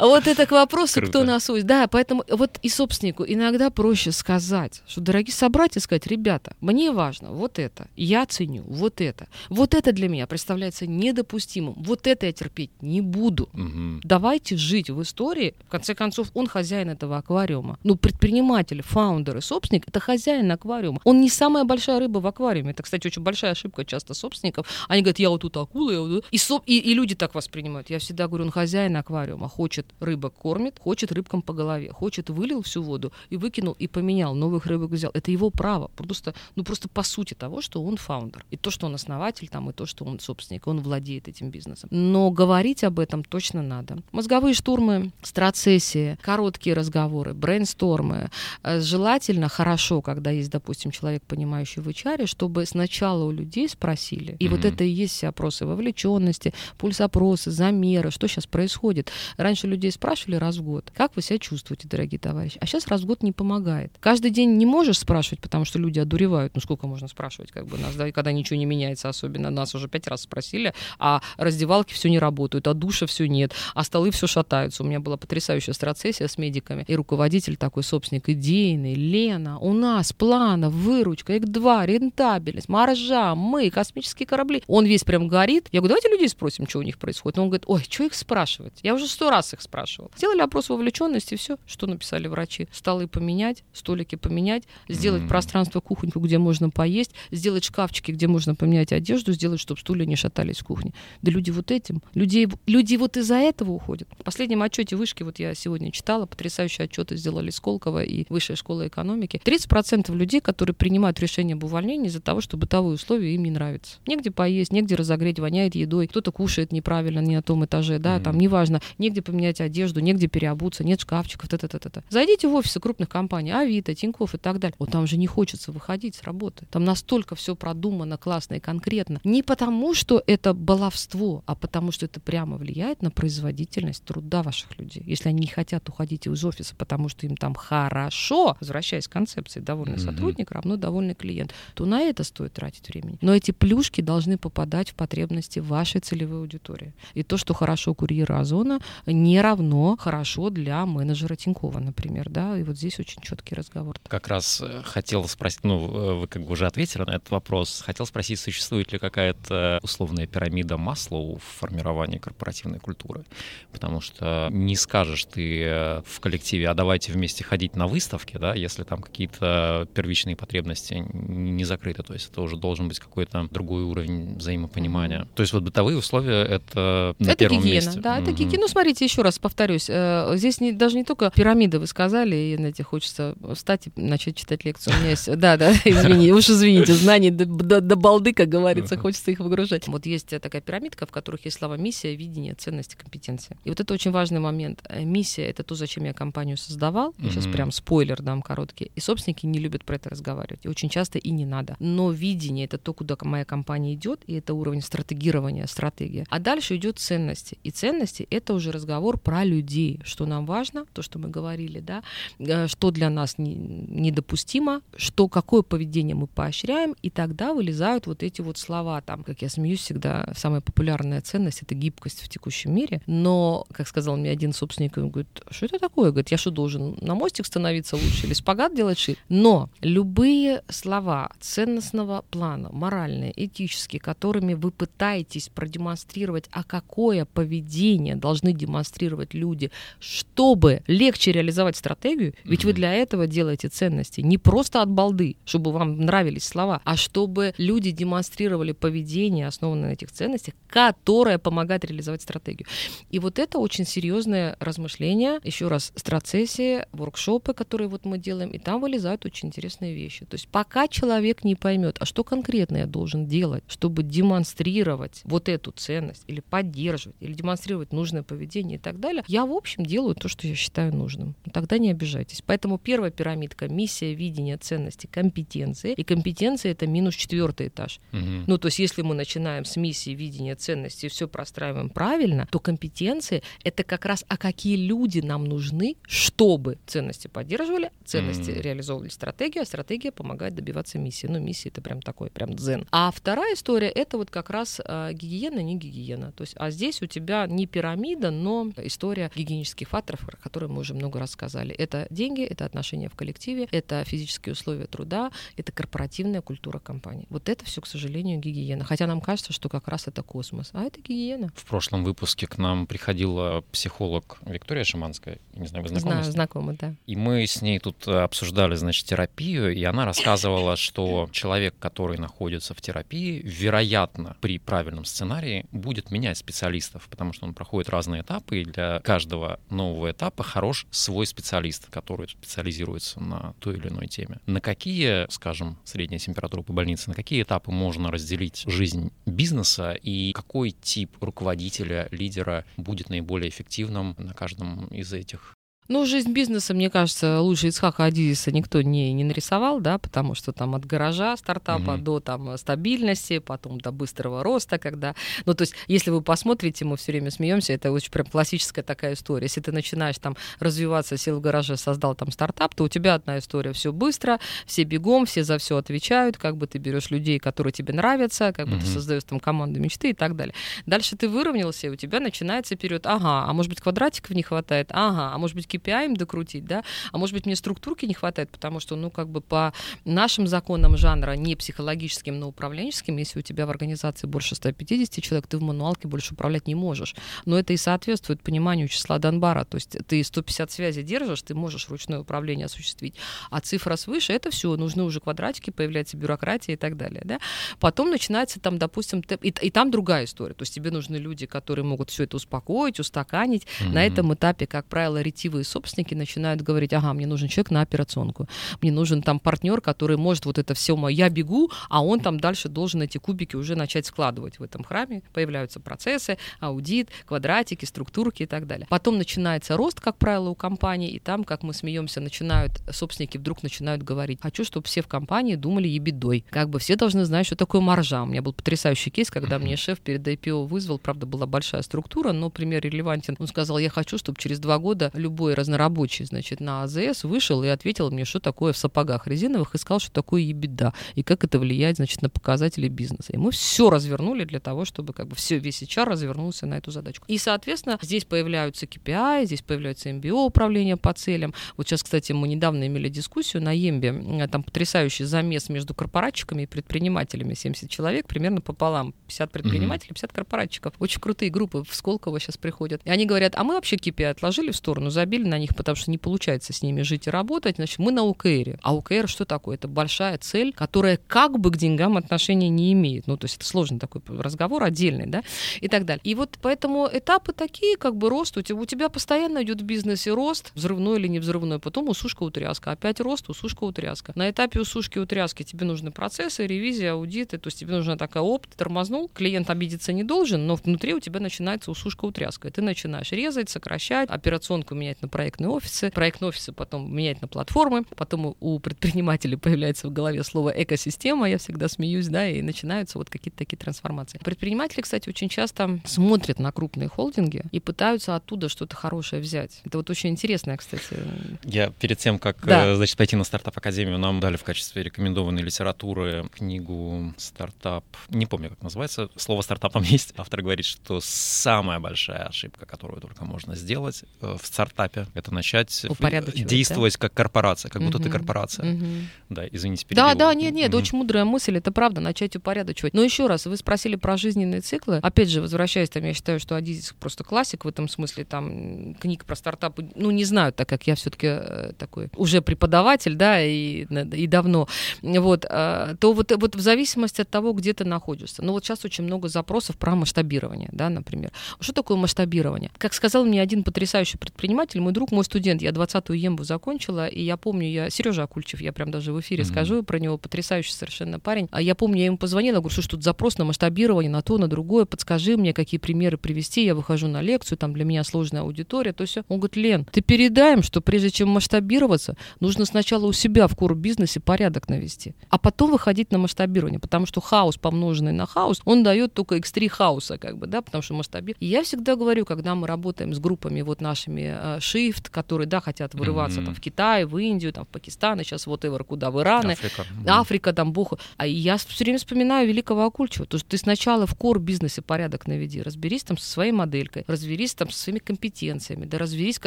Вот это к вопросу, Круто. кто нас. Да, поэтому вот и собственнику иногда проще сказать, что, дорогие собратья, сказать, ребята, мне важно вот это, я ценю вот это, вот это для меня представляется недопустимым, вот это я терпеть не буду. Угу. Давайте жить в истории. В конце концов, он хозяин этого аквариума. Ну, предприниматель, фаундер и собственник — это хозяин аквариума. Он не самая большая рыба в аквариуме. Это, кстати, очень большая ошибка часто собственников. Они говорят, я вот тут акула, я вот... И, соп... и, и люди так воспринимают. Я всегда говорю, он хозяин аквариума, хочет рыбок кормит, хочет рыбкам по голове, хочет вылил всю воду и выкинул и поменял, новых рыбок взял. Это его право, просто, ну просто по сути того, что он фаундер. И то, что он основатель там, и то, что он собственник, он владеет этим бизнесом. Но говорить об этом точно надо. Мозговые штурмы, страцессии, короткие разговоры, брейнстормы. Э, желательно хорошо, когда есть, допустим, человек, понимающий в HR, чтобы сначала у людей спросили. И mm-hmm. вот это и есть все опросы вовлеченности, пульс-опросы, замеры, что сейчас происходит. Раньше люди людей спрашивали раз в год, как вы себя чувствуете, дорогие товарищи. А сейчас раз в год не помогает. Каждый день не можешь спрашивать, потому что люди одуревают. Ну сколько можно спрашивать, как бы нас, да, когда ничего не меняется особенно. Нас уже пять раз спросили, а раздевалки все не работают, а душа все нет, а столы все шатаются. У меня была потрясающая страцессия с медиками. И руководитель такой, собственник идейный, Лена, у нас плана, выручка, их два, рентабельность, маржа, мы, космические корабли. Он весь прям горит. Я говорю, давайте людей спросим, что у них происходит. он говорит, ой, что их спрашивать? Я уже сто раз их спрашивал. Сделали опрос вовлеченности, все, что написали врачи. Столы поменять, столики поменять, сделать mm-hmm. пространство кухоньку, где можно поесть, сделать шкафчики, где можно поменять одежду, сделать, чтобы стулья не шатались в кухне. Да люди вот этим, людей, люди вот из-за этого уходят. В последнем отчете вышки, вот я сегодня читала, потрясающие отчеты сделали Сколково и Высшая школа экономики. 30% людей, которые принимают решение об увольнении из-за того, что бытовые условия им не нравятся. Негде поесть, негде разогреть, воняет едой, кто-то кушает неправильно, не на том этаже, да, mm-hmm. там неважно, негде поменять покупать одежду, негде переобуться, нет шкафчиков, т -т -т -т -т. Зайдите в офисы крупных компаний, Авито, Тинькофф и так далее. Вот там же не хочется выходить с работы. Там настолько все продумано, классно и конкретно. Не потому, что это баловство, а потому, что это прямо влияет на производительность труда ваших людей. Если они не хотят уходить из офиса, потому что им там хорошо, возвращаясь к концепции довольный mm-hmm. сотрудник равно довольный клиент, то на это стоит тратить времени. Но эти плюшки должны попадать в потребности вашей целевой аудитории. И то, что хорошо курьера Озона, не равно хорошо для менеджера Тинькова, например, да, и вот здесь очень четкий разговор. Как раз э, хотел спросить, ну, э, вы как бы уже ответили на этот вопрос, хотел спросить, существует ли какая-то условная пирамида масла в формировании корпоративной культуры, потому что не скажешь ты э, в коллективе, а давайте вместе ходить на выставки, да, если там какие-то первичные потребности не закрыты, то есть это уже должен быть какой-то другой уровень взаимопонимания. То есть вот бытовые условия — это на это первом гигиена, месте. Да, это гигиена. Ну, смотрите, еще раз повторюсь, э, здесь не, даже не только пирамиды вы сказали, и, знаете, хочется встать и начать читать лекцию. У меня есть, да, да, *laughs* извини, уж извините, знаний до, до, до балды, как говорится, хочется их выгружать. Вот есть такая пирамидка, в которых есть слова миссия, видение, ценности, компетенция. И вот это очень важный момент. Э, миссия — это то, зачем я компанию создавал. Я сейчас прям спойлер дам короткий. И собственники не любят про это разговаривать. И очень часто и не надо. Но видение — это то, куда моя компания идет, и это уровень стратегирования, стратегия. А дальше идет ценности. И ценности — это уже разговор про людей, что нам важно, то, что мы говорили, да, э, что для нас не, недопустимо, что какое поведение мы поощряем, и тогда вылезают вот эти вот слова, там, как я смеюсь всегда, самая популярная ценность — это гибкость в текущем мире, но, как сказал мне один собственник, он говорит, что это такое? Говорит, я что, должен на мостик становиться лучше или спагат делать шире? Но любые слова ценностного плана, моральные, этические, которыми вы пытаетесь продемонстрировать, а какое поведение должны демонстрировать реализовывать люди, чтобы легче реализовать стратегию, ведь mm-hmm. вы для этого делаете ценности не просто от балды, чтобы вам нравились слова, а чтобы люди демонстрировали поведение, основанное на этих ценностях, которое помогает реализовать стратегию. И вот это очень серьезное размышление, еще раз, страцессии, воркшопы, которые вот мы делаем, и там вылезают очень интересные вещи. То есть пока человек не поймет, а что конкретно я должен делать, чтобы демонстрировать вот эту ценность или поддерживать, или демонстрировать нужное поведение и так так далее. Я, в общем, делаю то, что я считаю нужным. Тогда не обижайтесь. Поэтому первая пирамидка — миссия, видение, ценности, компетенции. И компетенция — это минус четвертый этаж. Угу. Ну, то есть если мы начинаем с миссии, видения, ценности и все простраиваем правильно, то компетенции — это как раз а какие люди нам нужны, чтобы ценности поддерживали, ценности mm реализовывали стратегию, а стратегия помогает добиваться миссии. Ну, миссия — это прям такой, прям дзен. А вторая история — это вот как раз э, гигиена, не гигиена. То есть, а здесь у тебя не пирамида, но история гигиенических факторов, о которых мы уже много раз сказали. Это деньги, это отношения в коллективе, это физические условия труда, это корпоративная культура компании. Вот это все, к сожалению, гигиена. Хотя нам кажется, что как раз это космос, а это гигиена. В прошлом выпуске к нам приходила психолог Виктория Шиманская. Не знаю, вы знакомы? Знаю, знакомы, да. И мы с ней тут обсуждали, значит, терапию, и она рассказывала, что человек, который находится в терапии, вероятно, при правильном сценарии будет менять специалистов, потому что он проходит разные этапы, и для каждого нового этапа хорош свой специалист, который специализируется на той или иной теме. На какие, скажем, средняя температура по больнице, на какие этапы можно разделить жизнь бизнеса и какой тип руководителя, лидера будет наиболее эффективным на каждом из этих ну, жизнь бизнеса, мне кажется, лучше Исхака Адизиса никто не, не нарисовал, да, потому что там от гаража стартапа mm-hmm. до там стабильности, потом до быстрого роста, когда... Ну, то есть, если вы посмотрите, мы все время смеемся, это очень прям классическая такая история. Если ты начинаешь там развиваться, сел в гараже, создал там стартап, то у тебя одна история, все быстро, все бегом, все за все отвечают, как бы ты берешь людей, которые тебе нравятся, как бы mm-hmm. ты создаешь там команду мечты и так далее. Дальше ты выровнялся, и у тебя начинается период, ага, а может быть квадратиков не хватает, ага, а может быть KPI им докрутить, да, а может быть мне структурки не хватает, потому что, ну, как бы по нашим законам жанра, не психологическим, но управленческим, если у тебя в организации больше 150 человек, ты в мануалке больше управлять не можешь. Но это и соответствует пониманию числа Донбара, то есть ты 150 связей держишь, ты можешь ручное управление осуществить, а цифра свыше, это все, нужны уже квадратики, появляется бюрократия и так далее, да. Потом начинается там, допустим, и, и там другая история, то есть тебе нужны люди, которые могут все это успокоить, устаканить. Mm-hmm. На этом этапе, как правило, ретивые собственники начинают говорить, ага, мне нужен человек на операционку, мне нужен там партнер, который может вот это все, я бегу, а он там дальше должен эти кубики уже начать складывать в этом храме. Появляются процессы, аудит, квадратики, структурки и так далее. Потом начинается рост, как правило, у компании, и там, как мы смеемся, начинают, собственники вдруг начинают говорить, хочу, чтобы все в компании думали ебедой. Как бы все должны знать, что такое маржа. У меня был потрясающий кейс, когда мне шеф перед IPO вызвал, правда, была большая структура, но пример релевантен. Он сказал, я хочу, чтобы через два года любой разнорабочий, значит, на АЗС вышел и ответил мне, что такое в сапогах резиновых, и сказал, что такое ебеда, и как это влияет, значит, на показатели бизнеса. И мы все развернули для того, чтобы как бы все, весь HR развернулся на эту задачку. И, соответственно, здесь появляются KPI, здесь появляется MBO управление по целям. Вот сейчас, кстати, мы недавно имели дискуссию на Ембе, там потрясающий замес между корпоратчиками и предпринимателями, 70 человек, примерно пополам, 50 предпринимателей, 50 корпоратчиков. Очень крутые группы в Сколково сейчас приходят. И они говорят, а мы вообще KPI отложили в сторону, забили на них, потому что не получается с ними жить и работать, значит, мы на ОКР. А ОКР что такое? Это большая цель, которая как бы к деньгам отношения не имеет. Ну, то есть это сложный такой разговор, отдельный, да, и так далее. И вот поэтому этапы такие, как бы рост, у тебя, у тебя постоянно идет в бизнесе рост, взрывной или не взрывной, потом усушка, утряска, опять рост, усушка, утряска. На этапе усушки, утряски тебе нужны процессы, ревизия, аудиты, то есть тебе нужна такая опт, тормознул, клиент обидеться не должен, но внутри у тебя начинается усушка, утряска, и ты начинаешь резать, сокращать, операционку менять на проектный офисы, проектные офисы потом менять на платформы, потом у предпринимателей появляется в голове слово экосистема, я всегда смеюсь, да, и начинаются вот какие-то такие трансформации. Предприниматели, кстати, очень часто смотрят на крупные холдинги и пытаются оттуда что-то хорошее взять. Это вот очень интересно, кстати. Я перед тем, как, да. Э, значит, пойти на стартап-академию, нам дали в качестве рекомендованной литературы книгу «Стартап». Не помню, как называется. Слово «стартап» там *laughs* есть. Автор говорит, что самая большая ошибка, которую только можно сделать э, в стартапе, это начать действовать да? как корпорация, как будто угу, ты корпорация. Угу. Да, извините, перебил. Да, да, нет, нет, угу. очень мудрая мысль, это правда, начать упорядочивать. Но еще раз, вы спросили про жизненные циклы. Опять же, возвращаясь, там, я считаю, что Адизис просто классик в этом смысле, там, книг про стартапы, ну, не знаю, так как я все-таки э, такой уже преподаватель, да, и, и давно, вот, э, то вот, вот в зависимости от того, где ты находишься. Ну, вот сейчас очень много запросов про масштабирование, да, например. Что такое масштабирование? Как сказал мне один потрясающий предприниматель, мы мой друг, мой студент, я 20-ю ембу закончила, и я помню, я Сережа Акульчев, я прям даже в эфире mm-hmm. скажу про него, потрясающий совершенно парень. А я помню, я ему позвонила, говорю, что тут запрос на масштабирование, на то, на другое, подскажи мне, какие примеры привести, я выхожу на лекцию, там для меня сложная аудитория, то все. Он говорит, Лен, ты передаем, что прежде чем масштабироваться, нужно сначала у себя в кор-бизнесе порядок навести, а потом выходить на масштабирование, потому что хаос, помноженный на хаос, он дает только x3 хаоса, как бы, да, потому что масштабирование. И я всегда говорю, когда мы работаем с группами вот нашими uh, Shift, которые, да, хотят вырываться mm-hmm. там в Китай, в Индию, там в Пакистан, и сейчас вот ever куда, в Ираны, Африка, Африка там, Бог. А я все время вспоминаю великого Акульчева, то, что ты сначала в кор-бизнесе порядок наведи, разберись там со своей моделькой, разберись там со своими компетенциями, да разберись,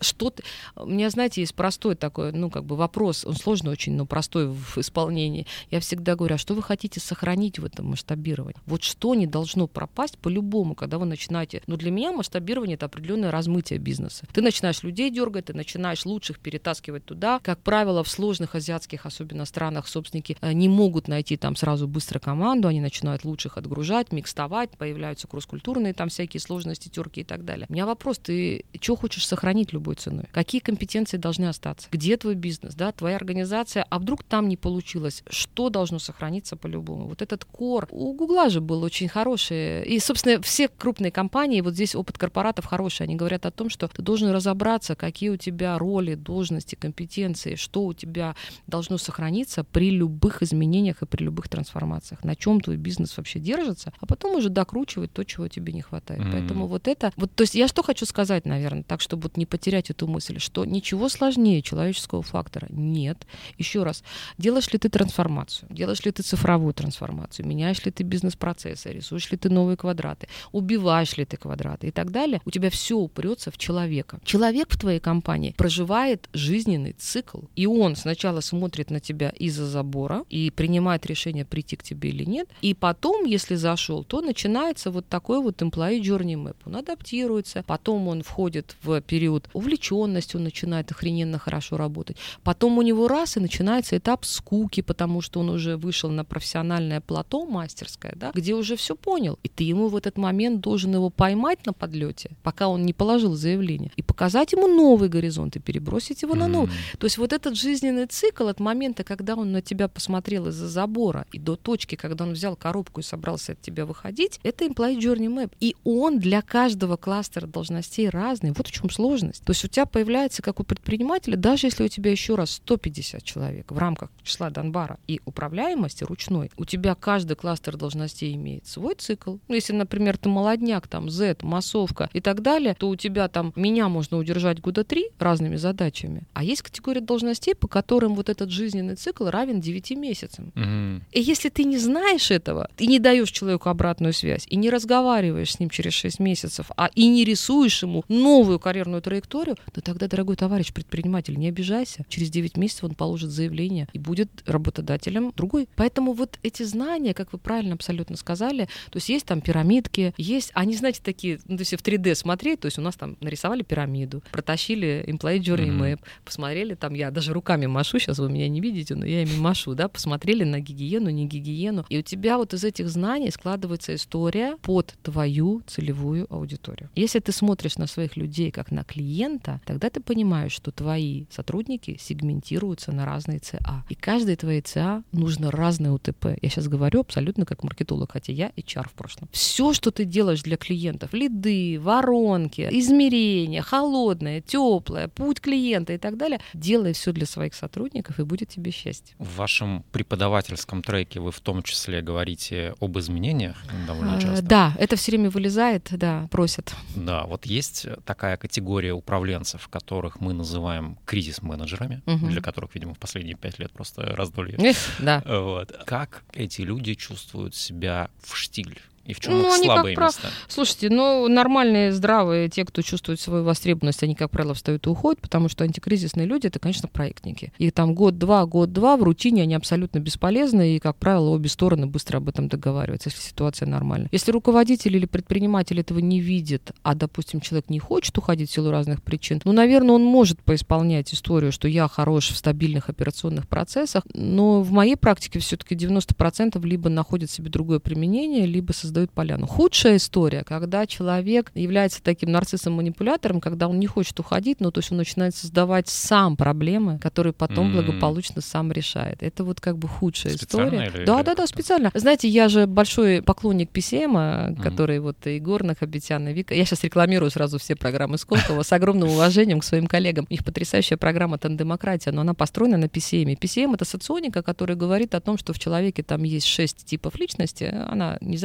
что ты... У меня, знаете, есть простой такой, ну, как бы вопрос, он сложный очень, но простой в исполнении. Я всегда говорю, а что вы хотите сохранить в этом масштабировании? Вот что не должно пропасть по-любому, когда вы начинаете... Ну, для меня масштабирование — это определенное размытие бизнеса. Ты начинаешь людей дергать, ты начинаешь лучших перетаскивать туда. Как правило, в сложных азиатских, особенно странах, собственники э, не могут найти там сразу быстро команду, они начинают лучших отгружать, микстовать, появляются кросс-культурные там всякие сложности, терки и так далее. У меня вопрос, ты что хочешь сохранить любой ценой? Какие компетенции должны остаться? Где твой бизнес, да, твоя организация? А вдруг там не получилось? Что должно сохраниться по-любому? Вот этот кор. У Гугла же был очень хороший. И, собственно, все крупные компании, вот здесь опыт корпоратов хороший, они говорят о том, что ты должен разобраться, какие у тебя роли, должности, компетенции, что у тебя должно сохраниться при любых изменениях и при любых трансформациях, на чем твой бизнес вообще держится, а потом уже докручивать то, чего тебе не хватает. Mm-hmm. Поэтому вот это, вот, то есть я что хочу сказать, наверное, так, чтобы вот не потерять эту мысль, что ничего сложнее человеческого фактора нет. Еще раз, делаешь ли ты трансформацию, делаешь ли ты цифровую трансформацию, меняешь ли ты бизнес-процессы, рисуешь ли ты новые квадраты, убиваешь ли ты квадраты и так далее, у тебя все упрется в человека. Человек в твоей компании проживает жизненный цикл, и он сначала смотрит на тебя из-за забора и принимает решение прийти к тебе или нет, и потом, если зашел, то начинается вот такой вот employee journey map. Он адаптируется, потом он входит в период увлеченности, он начинает охрененно хорошо работать. Потом у него раз и начинается этап скуки, потому что он уже вышел на профессиональное плато мастерское, да, где уже все понял. И ты ему в этот момент должен его поймать на подлете, пока он не положил заявление, и показать ему новый горизонт, и перебросить его mm-hmm. на новый. То есть вот этот жизненный цикл от момента, когда он на тебя посмотрел из-за забора, и до точки, когда он взял коробку и собрался от тебя выходить, это employee journey map. И он для каждого кластера должностей разный. Вот в чем сложность. То есть у тебя появляется, как у предпринимателя, даже если у тебя еще раз 150 человек в рамках числа Донбара и управляемости ручной, у тебя каждый кластер должностей имеет свой цикл. Ну, если, например, ты молодняк, там, Z, массовка и так далее, то у тебя там меня можно удержать года три разными задачами. А есть категория должностей, по которым вот этот жизненный цикл равен 9 месяцам. Mm-hmm. И если ты не знаешь этого, ты не даешь человеку обратную связь и не разговариваешь с ним через 6 месяцев, а и не рисуешь ему новую карьерную траекторию, то тогда, дорогой товарищ предприниматель, не обижайся. Через 9 месяцев он положит заявление и будет работодателем другой. Поэтому вот эти знания, как вы правильно абсолютно сказали, то есть есть там пирамидки, есть, они, знаете, такие, ну, то есть в 3D смотреть, то есть у нас там нарисовали пирамиду, протащили employee journey mm-hmm. map, посмотрели там, я даже руками машу, сейчас вы меня не видите, но я ими машу, да, посмотрели на гигиену, не гигиену, и у тебя вот из этих знаний складывается история под твою целевую аудиторию. Если ты смотришь на своих людей как на клиента, тогда ты понимаешь, что твои сотрудники сегментируются на разные ЦА. И каждой твоей ЦА нужно разное УТП. Я сейчас говорю абсолютно как маркетолог, хотя я HR в прошлом. Все, что ты делаешь для клиентов, лиды, воронки, измерения, холодное, теплое, путь клиента и так далее, делай все для своих сотрудников, и будет тебе счастье. В вашем преподавательском треке вы в том числе говорите об изменениях довольно а, часто. Да, это все время вылезает, да, просят. Да, вот есть такая категория управленцев, которых мы называем кризис-менеджерами, угу. для которых, видимо, в последние пять лет просто раздолье. Да. Вот. Как эти люди чувствуют себя в штиль? И в чем ну, их слабые как места? Слушайте, ну, нормальные, здравые, те, кто чувствует свою востребованность, они, как правило, встают и уходят, потому что антикризисные люди — это, конечно, проектники. И там год-два, год-два в рутине они абсолютно бесполезны, и, как правило, обе стороны быстро об этом договариваются, если ситуация нормальная. Если руководитель или предприниматель этого не видит, а, допустим, человек не хочет уходить в силу разных причин, ну, наверное, он может поисполнять историю, что я хорош в стабильных операционных процессах, но в моей практике все-таки 90% либо находят себе другое применение, либо создают раздают поляну. Худшая история, когда человек является таким нарциссом-манипулятором, когда он не хочет уходить, но то есть он начинает создавать сам проблемы, которые потом mm-hmm. благополучно сам решает. Это вот как бы худшая история. Или, да, или да, да, специально. Знаете, я же большой поклонник PCM, mm-hmm. который вот Егор Нахабитян и Вика. Я сейчас рекламирую сразу все программы Сколково с огромным уважением к своим коллегам. Их потрясающая программа «Тандемократия», но она построена на PCM. PCM — это соционика, которая говорит о том, что в человеке там есть шесть типов личности. Она не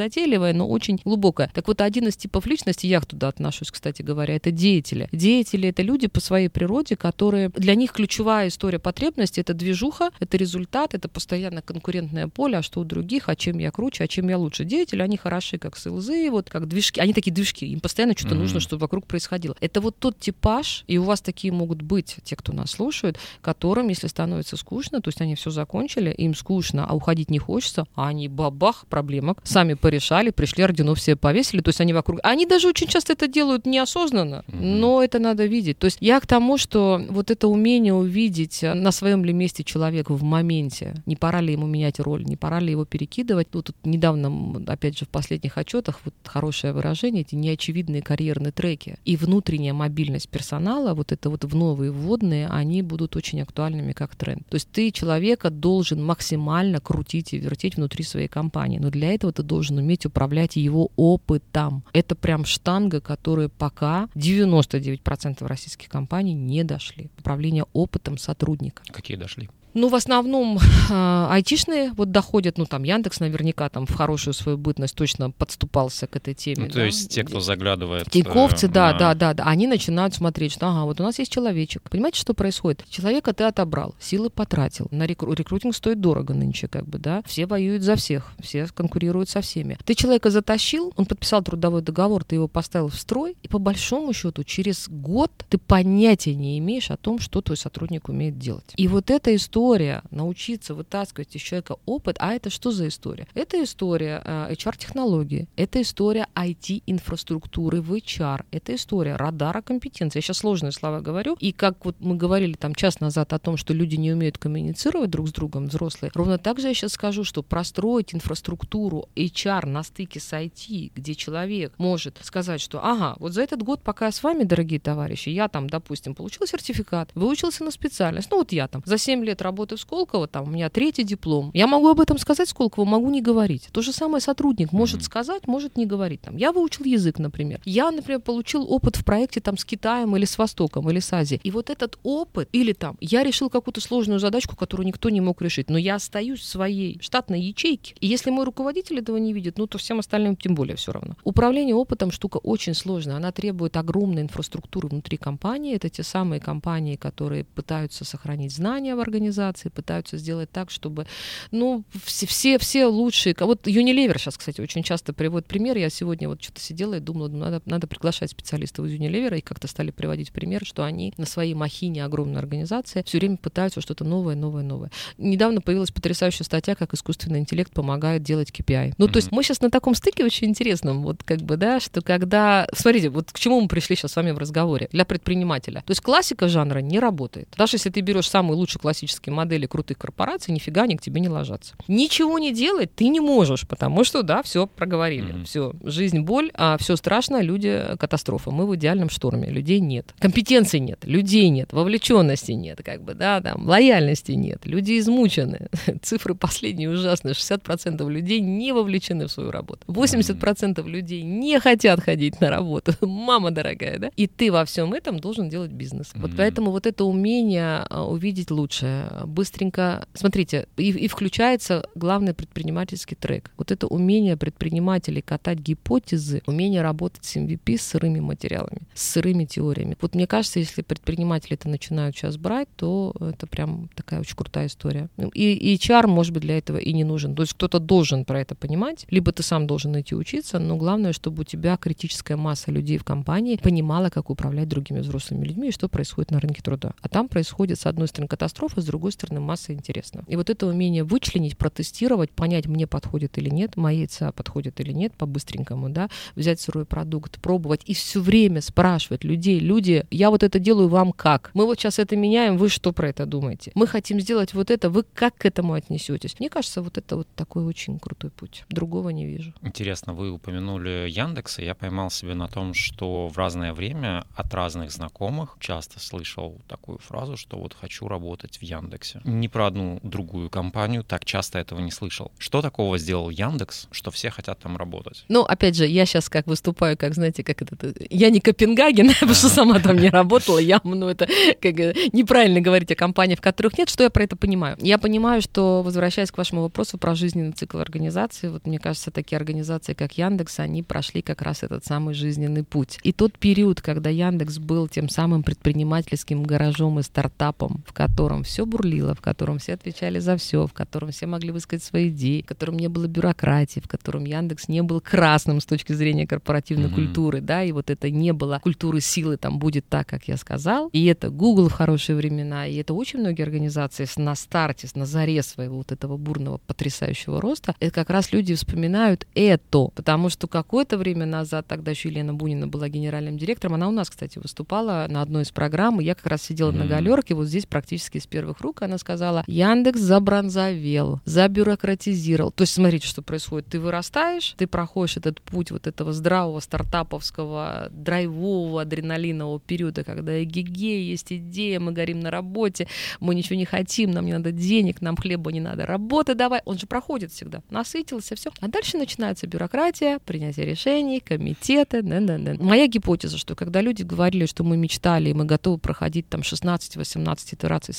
затейливая, но очень глубокая. Так вот, один из типов личности, я туда отношусь, кстати говоря, это деятели. Деятели — это люди по своей природе, которые... Для них ключевая история потребности — это движуха, это результат, это постоянно конкурентное поле, а что у других, а чем я круче, а чем я лучше. Деятели, они хороши как СЛЗ, вот как движки. Они такие движки, им постоянно что-то mm-hmm. нужно, чтобы вокруг происходило. Это вот тот типаж, и у вас такие могут быть, те, кто нас слушают, которым, если становится скучно, то есть они все закончили, им скучно, а уходить не хочется, а они бабах, проблемок, сами порешали, пришли, орденов все повесили, то есть они вокруг... Они даже очень часто это делают неосознанно, mm-hmm. но это надо видеть. То есть я к тому, что вот это умение увидеть, на своем ли месте человек в моменте, не пора ли ему менять роль, не пора ли его перекидывать. Ну, тут недавно, опять же, в последних отчетах, вот хорошее выражение, эти неочевидные карьерные треки и внутренняя мобильность персонала, вот это вот в новые вводные, они будут очень актуальными как тренд. То есть ты человека должен максимально крутить и вертеть внутри своей компании, но для этого ты должен уметь управлять его опытом. Это прям штанга, которая пока 99% российских компаний не дошли. Управление опытом сотрудника. Какие дошли? Ну, в основном э, айтишные вот доходят, ну, там, Яндекс наверняка там в хорошую свою бытность точно подступался к этой теме. Ну, то да? есть те, кто заглядывает... Тейковцы, э, да, на... да, да, да, они начинают смотреть, что, ага, вот у нас есть человечек. Понимаете, что происходит? Человека ты отобрал, силы потратил. На рекру- рекрутинг стоит дорого нынче, как бы, да. Все воюют за всех, все конкурируют со всеми. Ты человека затащил, он подписал трудовой договор, ты его поставил в строй, и по большому счету через год ты понятия не имеешь о том, что твой сотрудник умеет делать. И вот эта история история научиться вытаскивать из человека опыт. А это что за история? Это история э, HR-технологии, это история IT-инфраструктуры в HR, это история радара компетенции. Я сейчас сложные слова говорю. И как вот мы говорили там час назад о том, что люди не умеют коммуницировать друг с другом, взрослые, ровно так же я сейчас скажу, что простроить инфраструктуру HR на стыке с IT, где человек может сказать, что ага, вот за этот год, пока я с вами, дорогие товарищи, я там, допустим, получил сертификат, выучился на специальность, ну вот я там за 7 лет работаю работы в Сколково, там у меня третий диплом. Я могу об этом сказать Сколково, могу не говорить. То же самое сотрудник может mm-hmm. сказать, может не говорить. Там, я выучил язык, например. Я, например, получил опыт в проекте там с Китаем или с Востоком или с Азией. И вот этот опыт, или там, я решил какую-то сложную задачку, которую никто не мог решить, но я остаюсь в своей штатной ячейке. И если мой руководитель этого не видит, ну то всем остальным тем более все равно. Управление опытом штука очень сложная. Она требует огромной инфраструктуры внутри компании. Это те самые компании, которые пытаются сохранить знания в организации, организации пытаются сделать так, чтобы, ну, все, все, все лучшие... Вот Unilever сейчас, кстати, очень часто приводит пример. Я сегодня вот что-то сидела и думала, ну, надо, надо приглашать специалистов из Unilever, и как-то стали приводить пример, что они на своей махине огромной организации все время пытаются что-то новое, новое, новое. Недавно появилась потрясающая статья, как искусственный интеллект помогает делать KPI. Ну, mm-hmm. то есть мы сейчас на таком стыке очень интересном, вот как бы, да, что когда... Смотрите, вот к чему мы пришли сейчас с вами в разговоре. Для предпринимателя. То есть классика жанра не работает. Даже если ты берешь самый лучший классический модели крутых корпораций, нифига они к тебе не ложатся. Ничего не делать ты не можешь, потому что, да, все проговорили. Mm-hmm. Все, жизнь боль, а все страшно, люди катастрофа. Мы в идеальном шторме, людей нет. Компетенции нет, людей нет, вовлеченности нет, как бы, да, там, лояльности нет, люди измучены. *laughs* Цифры последние ужасные. 60% людей не вовлечены в свою работу. 80% людей не хотят ходить на работу. *laughs* Мама дорогая, да? И ты во всем этом должен делать бизнес. Mm-hmm. Вот поэтому вот это умение а, увидеть лучшее, быстренько... Смотрите, и, и включается главный предпринимательский трек. Вот это умение предпринимателей катать гипотезы, умение работать с MVP, с сырыми материалами, с сырыми теориями. Вот мне кажется, если предприниматели это начинают сейчас брать, то это прям такая очень крутая история. И, и HR, может быть, для этого и не нужен. То есть кто-то должен про это понимать, либо ты сам должен идти учиться, но главное, чтобы у тебя критическая масса людей в компании понимала, как управлять другими взрослыми людьми и что происходит на рынке труда. А там происходит, с одной стороны, катастрофа, с другой стороны масса интересного. И вот это умение вычленить, протестировать, понять, мне подходит или нет, моей ЦА подходит или нет, по-быстренькому, да, взять сырой продукт, пробовать и все время спрашивать людей, люди, я вот это делаю, вам как? Мы вот сейчас это меняем, вы что про это думаете? Мы хотим сделать вот это, вы как к этому отнесетесь? Мне кажется, вот это вот такой очень крутой путь. Другого не вижу. Интересно, вы упомянули Яндекс, и я поймал себе на том, что в разное время от разных знакомых часто слышал такую фразу, что вот хочу работать в Яндексе. Ни про одну другую компанию так часто этого не слышал. Что такого сделал Яндекс, что все хотят там работать? Ну, опять же, я сейчас как выступаю, как, знаете, как это... Я не Копенгаген, *laughs* потому что сама там не *laughs* работала, я, ну, это как, неправильно говорить о компаниях, в которых нет. Что я про это понимаю? Я понимаю, что, возвращаясь к вашему вопросу про жизненный цикл организации, вот мне кажется, такие организации, как Яндекс, они прошли как раз этот самый жизненный путь. И тот период, когда Яндекс был тем самым предпринимательским гаражом и стартапом, в котором все бурлило, в котором все отвечали за все, в котором все могли высказать свои идеи, в котором не было бюрократии, в котором Яндекс не был красным с точки зрения корпоративной mm-hmm. культуры, да, и вот это не было культуры силы, там будет так, как я сказал. И это Google в хорошие времена, и это очень многие организации на старте, на заре своего вот этого бурного потрясающего роста, это как раз люди вспоминают это, потому что какое-то время назад, тогда еще Елена Бунина была генеральным директором, она у нас, кстати, выступала на одной из программ, и я как раз сидела mm-hmm. на галерке, вот здесь практически с первых рук, она сказала, Яндекс забронзовел, забюрократизировал. То есть смотрите, что происходит. Ты вырастаешь, ты проходишь этот путь вот этого здравого стартаповского, драйвового, адреналинового периода, когда эгиге, есть идея, мы горим на работе, мы ничего не хотим, нам не надо денег, нам хлеба не надо, работы давай. Он же проходит всегда. Насытился, все. А дальше начинается бюрократия, принятие решений, комитеты. Да, да, да. Моя гипотеза, что когда люди говорили, что мы мечтали, и мы готовы проходить там 16-18 итераций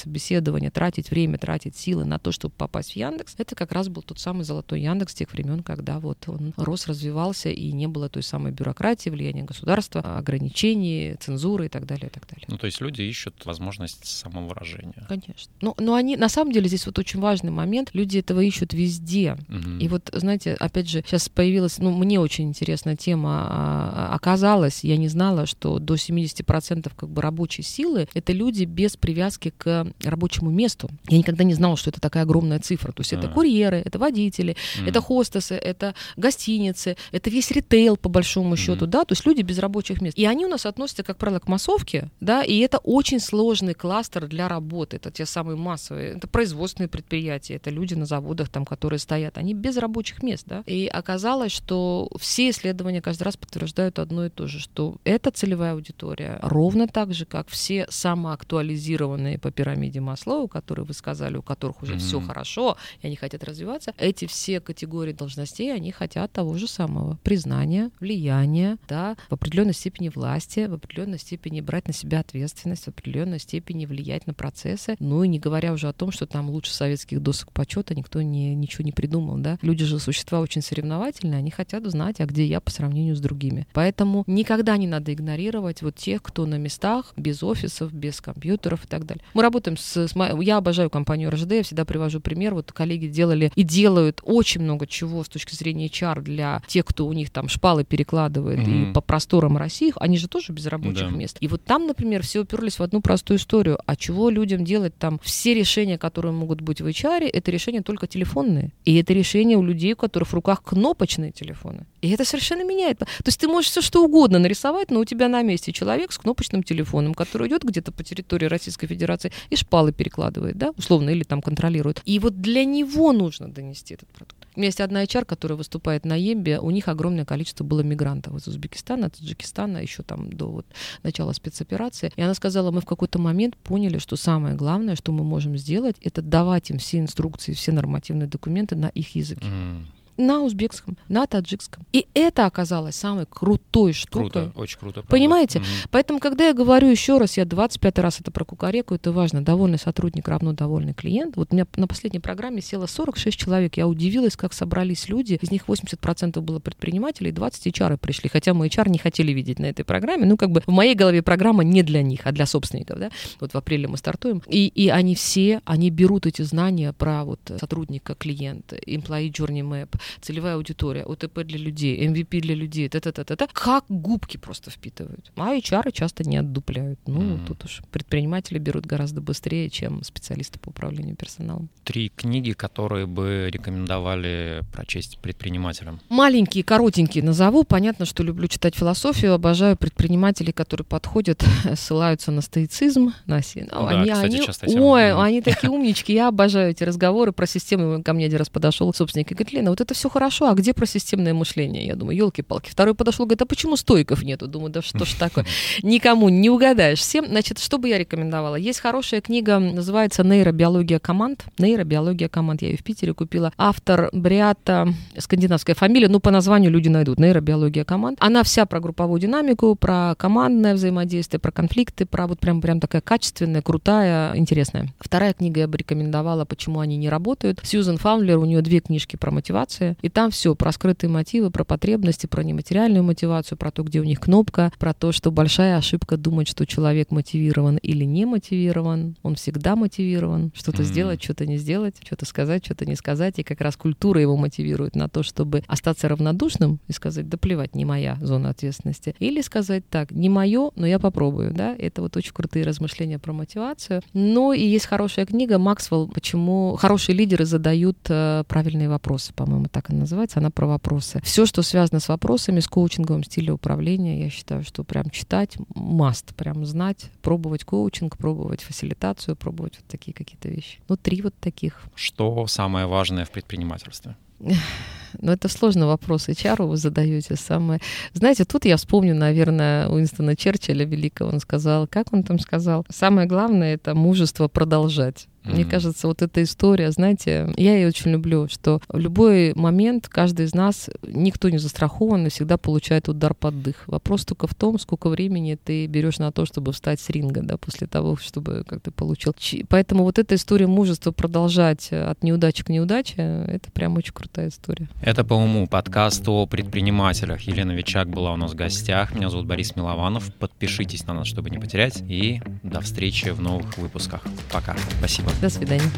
собеседования, тратить время, тратить силы на то, чтобы попасть в Яндекс, это как раз был тот самый золотой Яндекс тех времен, когда вот он рос, развивался, и не было той самой бюрократии, влияния государства, ограничений, цензуры и так далее, и так далее. Ну, то есть люди ищут возможность самовыражения. Конечно. Но, но они, на самом деле, здесь вот очень важный момент, люди этого ищут везде. Угу. И вот, знаете, опять же, сейчас появилась, ну, мне очень интересная тема а, оказалась, я не знала, что до 70% как бы рабочей силы это люди без привязки к рабочему месту. Я никогда не знала, что это такая огромная цифра. То есть а. это курьеры, это водители, mm. это хостесы, это гостиницы, это весь ритейл по большому счету, mm. да, то есть люди без рабочих мест. И они у нас относятся, как правило, к массовке, да, и это очень сложный кластер для работы. Это те самые массовые, это производственные предприятия, это люди на заводах, там, которые стоят, они без рабочих мест, да. И оказалось, что все исследования каждый раз подтверждают одно и то же, что эта целевая аудитория ровно так же, как все самоактуализированные по пирамиде Маслоу, которые вы сказали, у которых уже mm-hmm. все хорошо, и они хотят развиваться, эти все категории должностей, они хотят того же самого признания, влияния, да, в определенной степени власти, в определенной степени брать на себя ответственность, в определенной степени влиять на процессы, ну и не говоря уже о том, что там лучше советских досок почета никто не, ничего не придумал, да. Люди же существа очень соревновательные, они хотят знать, а где я по сравнению с другими. Поэтому никогда не надо игнорировать вот тех, кто на местах, без офисов, без компьютеров и так далее. Мы работаем с... с я обожаю компанию РЖД, я всегда привожу пример. Вот коллеги делали и делают очень много чего с точки зрения HR для тех, кто у них там шпалы перекладывает mm-hmm. и по просторам России. Они же тоже без рабочих да. мест. И вот там, например, все уперлись в одну простую историю. А чего людям делать там? Все решения, которые могут быть в HR, это решения только телефонные. И это решения у людей, у которых в руках кнопочные телефоны. И это совершенно меняет. То есть ты можешь все что угодно нарисовать, но у тебя на месте человек с кнопочным телефоном, который идет где-то по территории Российской Федерации и шпалы перекладывает, да, условно, или там контролирует. И вот для него нужно донести этот продукт. У меня есть одна HR, которая выступает на Ембе, у них огромное количество было мигрантов из Узбекистана, Таджикистана, еще там до вот начала спецоперации. И она сказала, мы в какой-то момент поняли, что самое главное, что мы можем сделать, это давать им все инструкции, все нормативные документы на их языке. Mm на узбекском, на таджикском. И это оказалось самой крутой штукой. Круто, очень круто. Правда. Понимаете? Mm-hmm. Поэтому, когда я говорю еще раз, я 25 раз это про кукареку, это важно. Довольный сотрудник равно довольный клиент. Вот у меня на последней программе село 46 человек. Я удивилась, как собрались люди. Из них 80% было предпринимателей, 20 HR пришли. Хотя мы HR не хотели видеть на этой программе. Ну, как бы в моей голове программа не для них, а для собственников. Да? Вот в апреле мы стартуем. И, и они все, они берут эти знания про вот сотрудника, клиента, employee journey map, целевая аудитория, ОТП для людей, MVP для людей, та-та-та-та, как губки просто впитывают. А HR часто не отдупляют. Ну, mm. тут уж предприниматели берут гораздо быстрее, чем специалисты по управлению персоналом. Три книги, которые бы рекомендовали прочесть предпринимателям. Маленькие, коротенькие назову. Понятно, что люблю читать философию, обожаю предпринимателей, которые подходят, *laughs* ссылаются на стоицизм. На... Ну, да, они, кстати, они... часто Ой, они такие умнички, я обожаю эти разговоры про систему. Ко мне один раз подошел собственник и говорит, Лена, вот это все хорошо, а где про системное мышление? Я думаю, елки-палки. Второй подошел, говорит, а почему стойков нету? Думаю, да что ж такое? *laughs* Никому не угадаешь. Всем, значит, что бы я рекомендовала? Есть хорошая книга, называется «Нейробиология команд». Нейробиология команд. Я ее в Питере купила. Автор Бриата, скандинавская фамилия, ну, по названию люди найдут. Нейробиология команд. Она вся про групповую динамику, про командное взаимодействие, про конфликты, про вот прям, прям такая качественная, крутая, интересная. Вторая книга я бы рекомендовала, почему они не работают. Сьюзен Фаундлер, у нее две книжки про мотивацию, и там все про скрытые мотивы, про потребности, про нематериальную мотивацию, про то, где у них кнопка, про то, что большая ошибка думать, что человек мотивирован или не мотивирован. Он всегда мотивирован. Что-то mm-hmm. сделать, что-то не сделать, что-то сказать, что-то не сказать. И как раз культура его мотивирует на то, чтобы остаться равнодушным и сказать, да плевать, не моя зона ответственности. Или сказать так, не мое, но я попробую. Да? Это вот очень крутые размышления про мотивацию. Ну и есть хорошая книга Максвелл, почему хорошие лидеры задают э, правильные вопросы, по-моему, так она называется, она про вопросы. Все, что связано с вопросами, с коучинговым стилем управления, я считаю, что прям читать маст, прям знать, пробовать коучинг, пробовать фасилитацию, пробовать вот такие какие-то вещи. Ну, три вот таких. Что самое важное в предпринимательстве? *laughs* Ну, это сложный вопрос. HR вы задаете самое. Знаете, тут я вспомню, наверное, Уинстона Черчилля великого. Он сказал, как он там сказал? Самое главное — это мужество продолжать. Mm-hmm. Мне кажется, вот эта история, знаете, я ее очень люблю, что в любой момент каждый из нас, никто не застрахован и всегда получает удар под дых. Вопрос только в том, сколько времени ты берешь на то, чтобы встать с ринга, да, после того, чтобы как ты получил. Поэтому вот эта история мужества продолжать от неудачи к неудаче, это прям очень крутая история. Это по уму подкаст о предпринимателях. Елена Вичак была у нас в гостях. Меня зовут Борис Милованов. Подпишитесь на нас, чтобы не потерять. И до встречи в новых выпусках. Пока. Спасибо. До свидания.